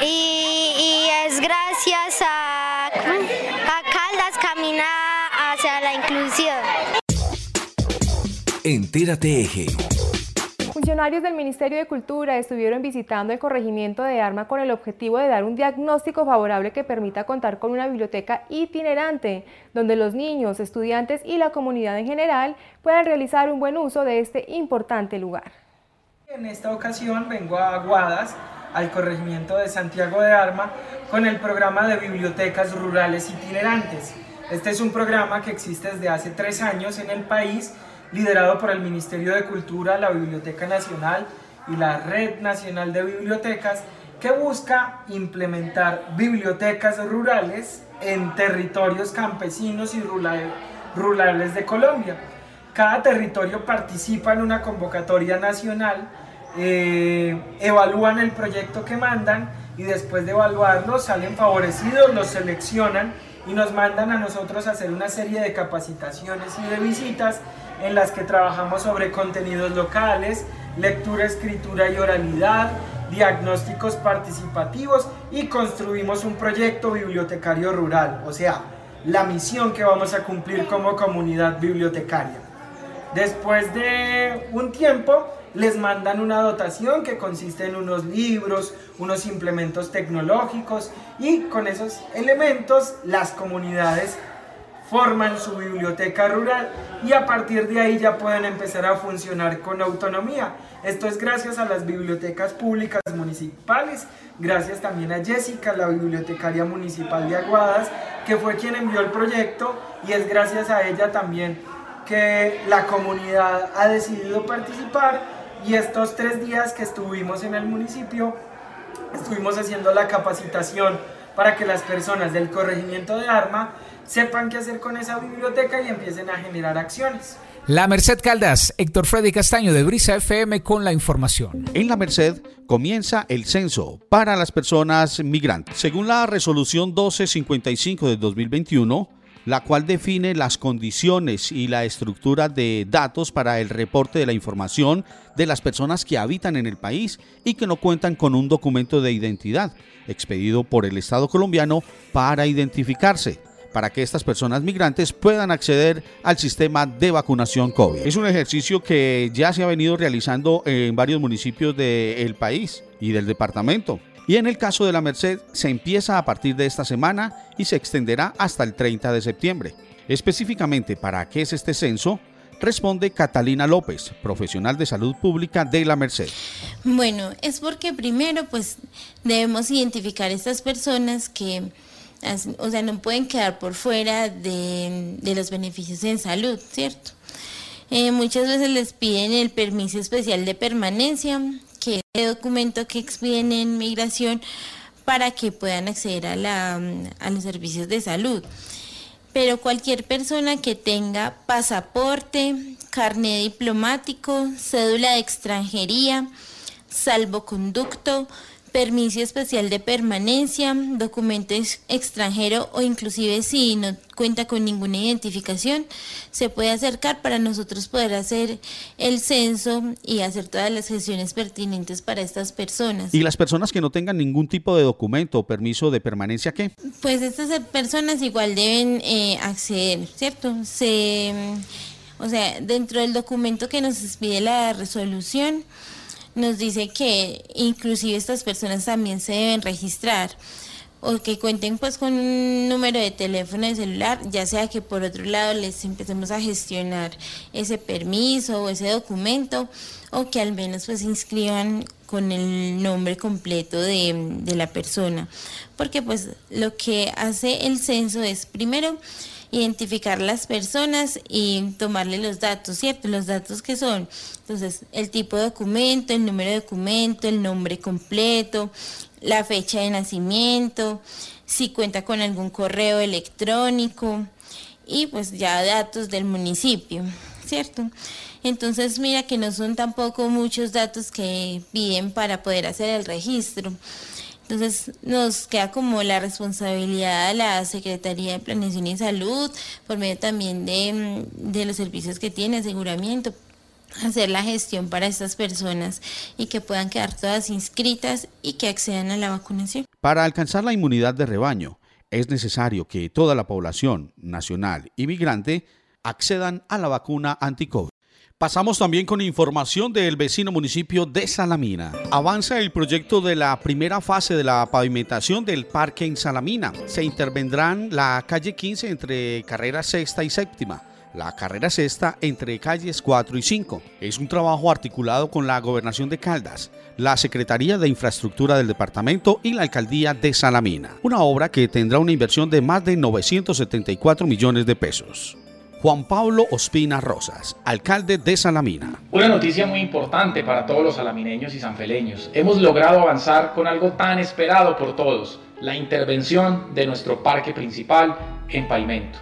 y, es gracias a, a Caldas Caminar inclusión. Entérate Eje. Funcionarios del Ministerio de Cultura estuvieron visitando el corregimiento de Arma con el objetivo de dar un diagnóstico favorable que permita contar con una biblioteca itinerante, donde los niños, estudiantes y la comunidad en general puedan realizar un buen uso de este importante lugar. En esta ocasión vengo a Aguadas, al corregimiento de Santiago de Arma, con el programa de bibliotecas rurales itinerantes. Este es un programa que existe desde hace tres años en el país liderado por el Ministerio de Cultura, la Biblioteca Nacional y la Red Nacional de Bibliotecas, que busca implementar bibliotecas rurales en territorios campesinos y rurales de Colombia. Cada territorio participa en una convocatoria nacional, eh, evalúan el proyecto que mandan y después de evaluarlo salen favorecidos, los seleccionan y nos mandan a nosotros a hacer una serie de capacitaciones y de visitas en las que trabajamos sobre contenidos locales, lectura, escritura y oralidad, diagnósticos participativos y construimos un proyecto bibliotecario rural, o sea, la misión que vamos a cumplir como comunidad bibliotecaria. Después de un tiempo, les mandan una dotación que consiste en unos libros, unos implementos tecnológicos y con esos elementos las comunidades forman su biblioteca rural y a partir de ahí ya pueden empezar a funcionar con autonomía. Esto es gracias a las bibliotecas públicas municipales, gracias también a Jessica, la bibliotecaria municipal de Aguadas, que fue quien envió el proyecto y es gracias a ella también que la comunidad ha decidido participar y estos tres días que estuvimos en el municipio estuvimos haciendo la capacitación para que las personas del corregimiento de Arma sepan qué hacer con esa biblioteca y empiecen a generar acciones. La Merced Caldas, Héctor Freddy Castaño de Brisa FM con la información. En la Merced comienza el censo para las personas migrantes. Según la resolución 1255 de 2021, la cual define las condiciones y la estructura de datos para el reporte de la información de las personas que habitan en el país y que no cuentan con un documento de identidad expedido por el Estado colombiano para identificarse para que estas personas migrantes puedan acceder al sistema de vacunación COVID. Es un ejercicio que ya se ha venido realizando en varios municipios del país y del departamento. Y en el caso de la Merced se empieza a partir de esta semana y se extenderá hasta el 30 de septiembre. Específicamente para qué es este censo, responde Catalina López, profesional de salud pública de la Merced. Bueno, es porque primero pues debemos identificar a estas personas que o sea, no pueden quedar por fuera de, los beneficios en salud, ¿cierto? Eh, muchas veces les piden el permiso especial de permanencia, que es el documento que expiden en migración para que puedan acceder a, a los servicios de salud. Pero cualquier persona que tenga pasaporte, carnet diplomático, cédula de extranjería, salvoconducto, permiso especial de permanencia, documento extranjero o inclusive si no cuenta con ninguna identificación, se puede acercar para nosotros poder hacer el censo y hacer todas las gestiones pertinentes para estas personas. ¿Y las personas que no tengan ningún tipo de documento o permiso de permanencia qué? Pues estas personas igual deben eh, acceder, ¿cierto? Se, o sea, dentro del documento que nos pide la resolución, nos dice que inclusive estas personas también se deben registrar o que cuenten pues con un número de teléfono de celular, ya sea que por otro lado les empecemos a gestionar ese permiso o ese documento o que al menos pues inscriban con el nombre completo de, de la persona. Porque pues lo que hace el censo es primero identificar las personas y tomarle los datos, ¿cierto? Los datos que son, entonces, el tipo de documento, el número de documento, el nombre completo, la fecha de nacimiento, si cuenta con algún correo electrónico y pues ya datos del municipio, ¿cierto? Entonces mira que no son tampoco muchos datos que piden para poder hacer el registro. Entonces nos queda como la responsabilidad de la Secretaría de Planeación y Salud, por medio también de, de los servicios que tiene, aseguramiento, hacer la gestión para estas personas y que puedan quedar todas inscritas y que accedan a la vacunación. Para alcanzar la inmunidad de rebaño, es necesario que toda la población nacional y migrante accedan a la vacuna anti-COVID. Pasamos también con información del vecino municipio de Salamina. Avanza el proyecto de la primera fase de la pavimentación del parque en Salamina. Se intervendrán la calle 15 entre carrera sexta y séptima la carrera sexta entre calles 4 y 5. Es un trabajo articulado con la Gobernación de Caldas, la Secretaría de Infraestructura del Departamento y la Alcaldía de Salamina. Una obra que tendrá una inversión de más de 974 millones de pesos. Juan Pablo Ospina Rosas, alcalde de Salamina. Una noticia muy importante para todos los salamineños y sanfeleños. Hemos logrado avanzar con algo tan esperado por todos, la intervención de nuestro parque principal en pavimento.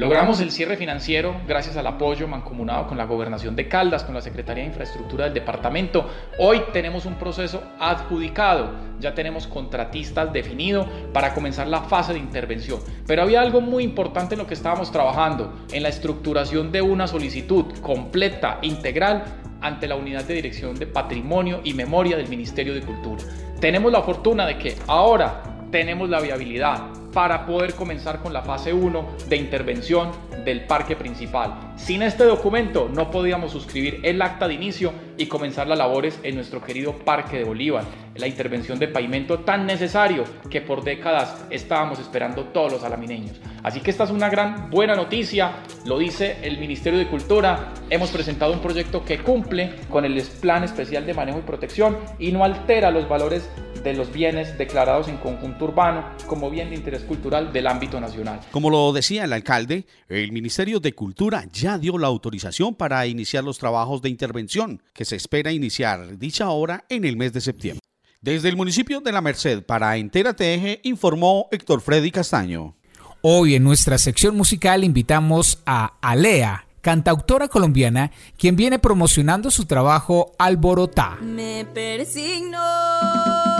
Logramos el cierre financiero gracias al apoyo mancomunado con la Gobernación de Caldas, con la Secretaría de Infraestructura del departamento. Hoy tenemos un proceso adjudicado, ya tenemos contratistas definidos para comenzar la fase de intervención. Pero había algo muy importante en lo que estábamos trabajando, en la estructuración de una solicitud completa, integral, ante la Unidad de Dirección de Patrimonio y Memoria del Ministerio de Cultura. Tenemos la fortuna de que ahora tenemos la viabilidad para poder comenzar con la fase 1 de intervención del parque principal. Sin este documento no podíamos suscribir el acta de inicio y comenzar las labores en nuestro querido Parque de Bolívar, la intervención de pavimento tan necesario que por décadas estábamos esperando todos los alamineños. Así que esta es una gran buena noticia, lo dice el Ministerio de Cultura, hemos presentado un proyecto que cumple con el Plan Especial de Manejo y Protección y no altera los valores de los bienes declarados en conjunto urbano como bien de interés cultural del ámbito nacional. Como lo decía el alcalde, el Ministerio de Cultura ya dio la autorización para iniciar los trabajos de intervención, que se espera iniciar dicha obra en el mes de septiembre. Desde el municipio de La Merced para Entera TG informó Héctor Freddy Castaño. Hoy en nuestra sección musical invitamos a Alea, cantautora colombiana, quien viene promocionando su trabajo Alborotá. Me persigno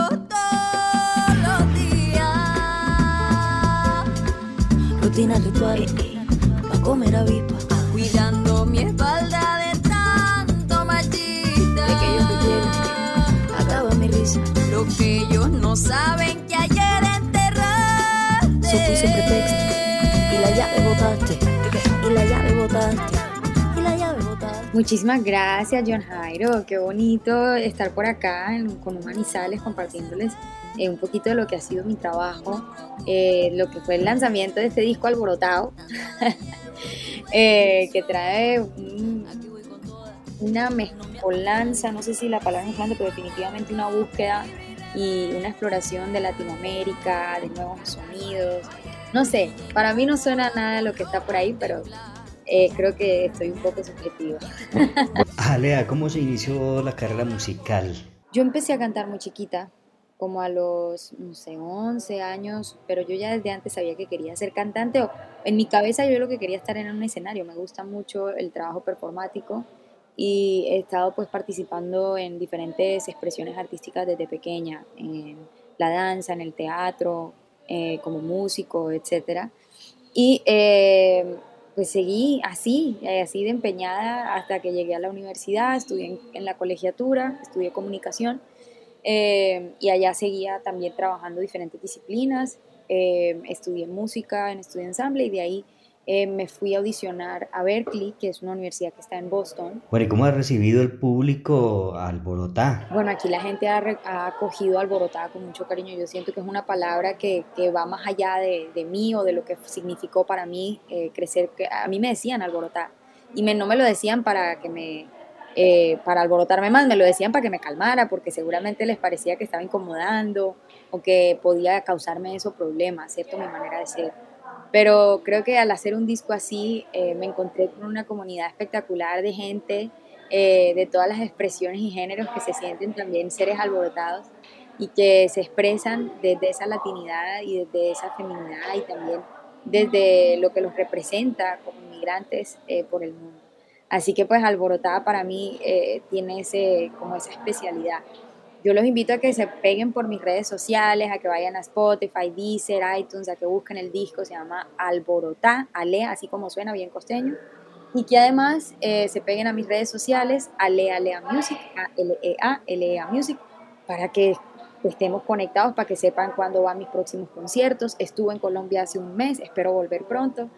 todos los días. Rutina ritual pa' comer avispa. Cuidando mi espalda de tanto machista. De aquellos que quieren acaba mi risa. Lo que ellos no saben que ayer Muchísimas gracias, John Jairo. Qué bonito estar por acá en, con Humanizales compartiéndoles eh, un poquito de lo que ha sido mi trabajo, eh, lo que fue el lanzamiento de este disco alborotado, eh, que trae un- una mezcolanza, no sé si la palabra es mezcolanza, pero definitivamente una búsqueda y una exploración de Latinoamérica, de nuevos sonidos. No sé, para mí no suena nada lo que está por ahí, pero eh, creo que estoy un poco subjetiva. Alea, ¿cómo se inició la carrera musical? Yo empecé a cantar muy chiquita, como a los, no sé, 11 años, pero yo ya desde antes sabía que quería ser cantante. O en mi cabeza yo lo que quería estar en un escenario. Me gusta mucho el trabajo performático y he estado pues participando en diferentes expresiones artísticas desde pequeña, en la danza, en el teatro, eh, como músico, etc. Y eh, pues seguí así, eh, así de empeñada hasta que llegué a la universidad, estudié en, la colegiatura, estudié comunicación eh, y allá seguía también trabajando diferentes disciplinas. Eh, estudié música en estudio ensamble y de ahí eh, me fui a audicionar a Berkeley, que es una universidad que está en Boston. Bueno, ¿y cómo ha recibido el público Alborotá? Bueno, aquí la gente ha, re- ha acogido alborotada con mucho cariño. Yo siento que es una palabra que, que va más allá de, de mí o de lo que significó para mí eh, crecer. A mí me decían alborotada y me, no me lo decían para que me eh, para alborotarme más, me lo decían para que me calmara, porque seguramente les parecía que estaba incomodando o que podía causarme eso problemas, ¿cierto? Mi manera de ser. Pero creo que al hacer un disco así eh, me encontré con una comunidad espectacular de gente eh, de todas las expresiones y géneros que se sienten también seres alborotados y que se expresan desde esa latinidad y desde esa feminidad y también desde lo que los representa como inmigrantes eh, por el mundo. Así que pues Alborotada para mí eh, tiene ese, como esa especialidad. Yo los invito a que se peguen por mis redes sociales, a que vayan a Spotify, Deezer, iTunes, a que busquen el disco, se llama Alborotá, Ale, así como suena, bien costeño. Y que además eh, se peguen a mis redes sociales, Ale, Alea Music, A-L-E-A, L-E-A Music, para que estemos conectados, para que sepan cuándo van mis próximos conciertos. Estuve en Colombia hace un mes, espero volver pronto.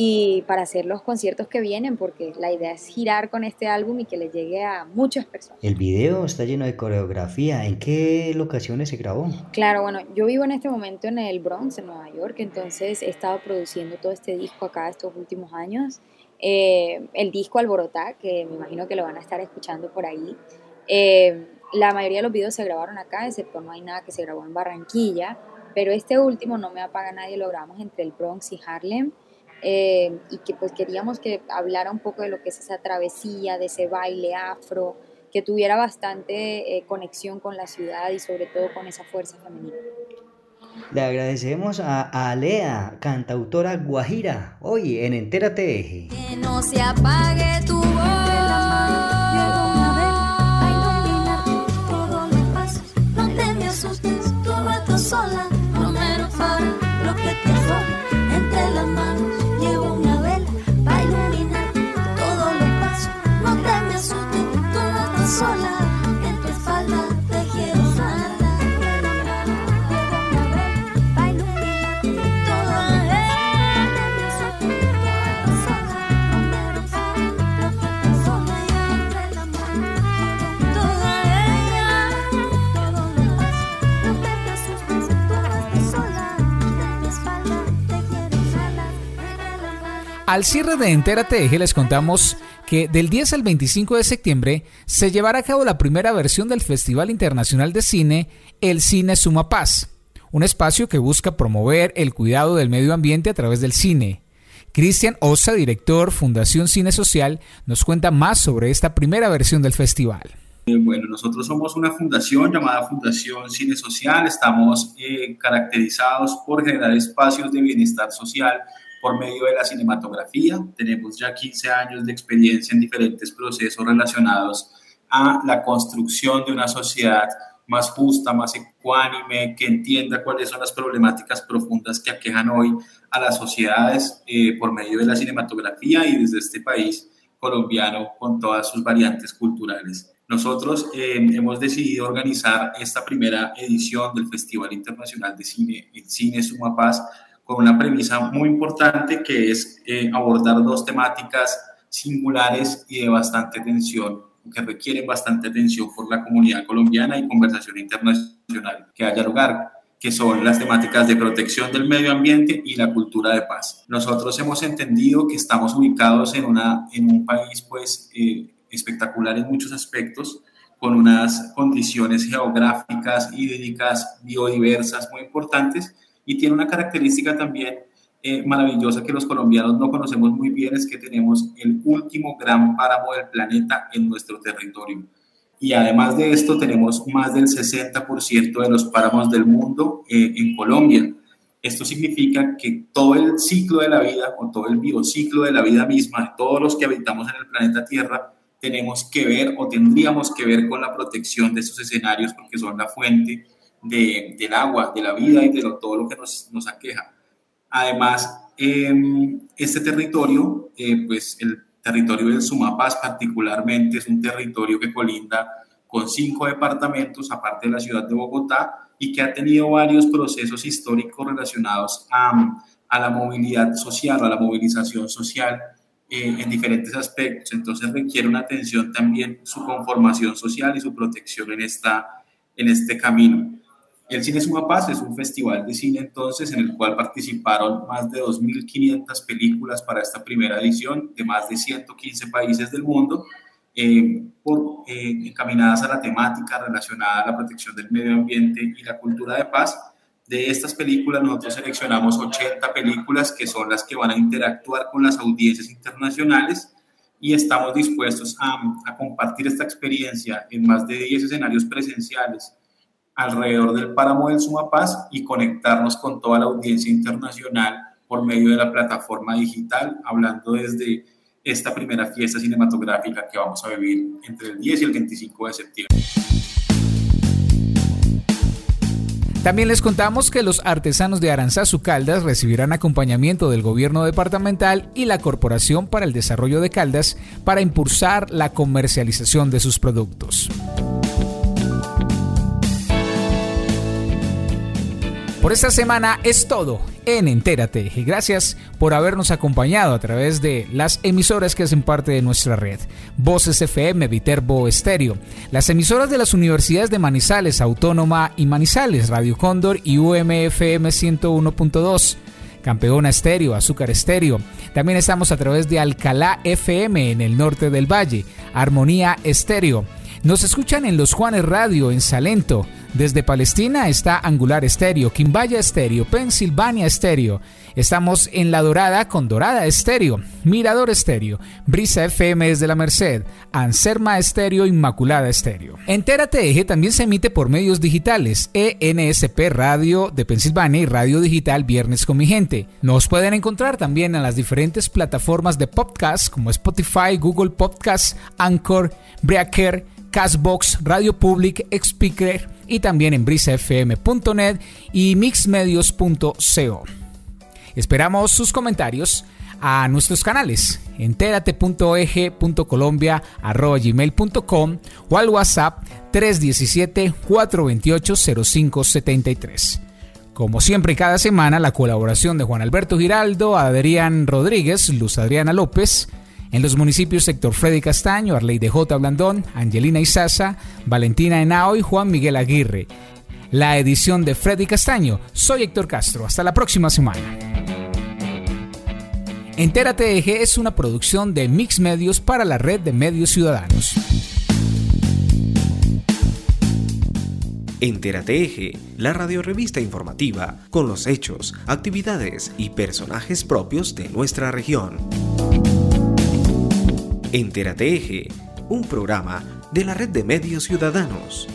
Y para hacer los conciertos que vienen, porque la idea es girar con este álbum y que le llegue a muchas personas. El video está lleno de coreografía. ¿En qué locaciones se grabó? Claro, bueno, yo vivo en este momento en el Bronx, en Nueva York, entonces he estado produciendo todo este disco acá estos últimos años. Eh, el disco Alborotá, que me imagino que lo van a estar escuchando por ahí. Eh, la mayoría de los videos se grabaron acá, excepto No hay nada que se grabó en Barranquilla, pero este último, No me apaga nadie, lo grabamos entre el Bronx y Harlem. Eh, y que pues queríamos que hablara un poco de lo que es esa travesía, de ese baile afro, que tuviera bastante eh, conexión con la ciudad y sobre todo con esa fuerza femenina. Le agradecemos a Alea, cantautora guajira, hoy en Entérate Eje. Que no se apague tu voz. Al cierre de Entérate Eje les contamos que del 10 al 25 de septiembre se llevará a cabo la primera versión del Festival Internacional de Cine, El Cine Suma Paz, un espacio que busca promover el cuidado del medio ambiente a través del cine. Cristian Osa, director Fundación Cine Social, nos cuenta más sobre esta primera versión del festival. Eh, bueno, nosotros somos una fundación llamada Fundación Cine Social, estamos eh, caracterizados por generar espacios de bienestar social por medio de la cinematografía. Tenemos ya 15 años de experiencia en diferentes procesos relacionados a la construcción de una sociedad más justa, más ecuánime, que entienda cuáles son las problemáticas profundas que aquejan hoy a las sociedades eh, por medio de la cinematografía y desde este país colombiano con todas sus variantes culturales. Nosotros eh, hemos decidido organizar esta primera edición del Festival Internacional de Cine, el Cine Suma Paz, con una premisa muy importante que es eh, abordar dos temáticas singulares y de bastante tensión, que requieren bastante atención por la comunidad colombiana y conversación internacional que haya lugar que son las temáticas de protección del medio ambiente y la cultura de paz. Nosotros hemos entendido que estamos ubicados en, una, en un país pues eh, espectacular en muchos aspectos, con unas condiciones geográficas, hídricas, biodiversas muy importantes, y tiene una característica también eh, maravillosa que los colombianos no conocemos muy bien, es que tenemos el último gran páramo del planeta en nuestro territorio. Y además de esto, tenemos más del 60% de los páramos del mundo eh, en Colombia. Esto significa que todo el ciclo de la vida o todo el biociclo de la vida misma, todos los que habitamos en el planeta Tierra, tenemos que ver o tendríamos que ver con la protección de esos escenarios porque son la fuente de, del agua, de la vida y de todo lo que nos, aqueja. Además, em, este territorio, eh, pues el territorio del Sumapaz particularmente es un territorio que colinda con cinco departamentos, aparte de la ciudad de Bogotá, y que ha tenido varios procesos históricos relacionados a, a la movilidad social, a la movilización social eh, en diferentes aspectos. Entonces requiere una atención también su conformación social y su protección en, esta, en este camino. El Cine Suma Paz es un festival de cine entonces en el cual participaron más de 2.500 películas para esta primera edición de más de 115 países del mundo, eh, por, eh, encaminadas a la temática relacionada a la protección del medio ambiente y la cultura de paz. De estas películas nosotros seleccionamos 80 películas que son las que van a interactuar con las audiencias internacionales y estamos dispuestos a compartir esta experiencia en más de 10 escenarios presenciales alrededor del páramo del Sumapaz y conectarnos con toda la audiencia internacional por medio de la plataforma digital, hablando desde esta primera fiesta cinematográfica que vamos a vivir entre el 10 y el 25 de septiembre. También les contamos que los artesanos de Aranzazu Caldas recibirán acompañamiento del gobierno departamental y la Corporación para el Desarrollo de Caldas para impulsar la comercialización de sus productos. Por esta semana es todo. en Entérate. Y gracias por habernos acompañado a través de las emisoras que hacen parte de nuestra red. Voces FM, Viterbo Estéreo. Las emisoras de las universidades de Manizales, Autónoma y Manizales, Radio Cóndor y UMFM 101.2. Campeona Estéreo, Azúcar Estéreo. También estamos a través de Alcalá FM en el norte del valle, Armonía Estéreo. Nos escuchan en Los Juanes Radio en Salento. Desde Palestina está Angular Estéreo, Quimbaya Estéreo, Pensilvania Estéreo. Estamos en La Dorada con Dorada Estéreo, Mirador Estéreo, Brisa FM desde La Merced, Anserma Estéreo, Inmaculada Estéreo. Entérate Eje también se emite por medios digitales, ENSP Radio de Pensilvania y Radio Digital Viernes con mi gente. Nos pueden encontrar también en las diferentes plataformas de podcast como Spotify, Google Podcasts, Anchor, Breaker, Castbox, Radio Public, Speaker y también en brisafm.net y mixmedios.co. Esperamos sus comentarios a nuestros canales entérate.eg.colombia.gmail.com o al WhatsApp 317-428-0573. Como siempre cada semana, la colaboración de Juan Alberto Giraldo, Adrián Rodríguez, Luz Adriana López, en los municipios sector Freddy Castaño, Arley J. Blandón, Angelina Isaza, Valentina Henao y Juan Miguel Aguirre. La edición de Freddy Castaño. Soy Héctor Castro. Hasta la próxima semana. Entérate Eje es una producción de Mix Medios para la red de medios ciudadanos. Entérate Eje, la radiorevista informativa con los hechos, actividades y personajes propios de nuestra región. Entérate Eje, un programa de la red de medios ciudadanos.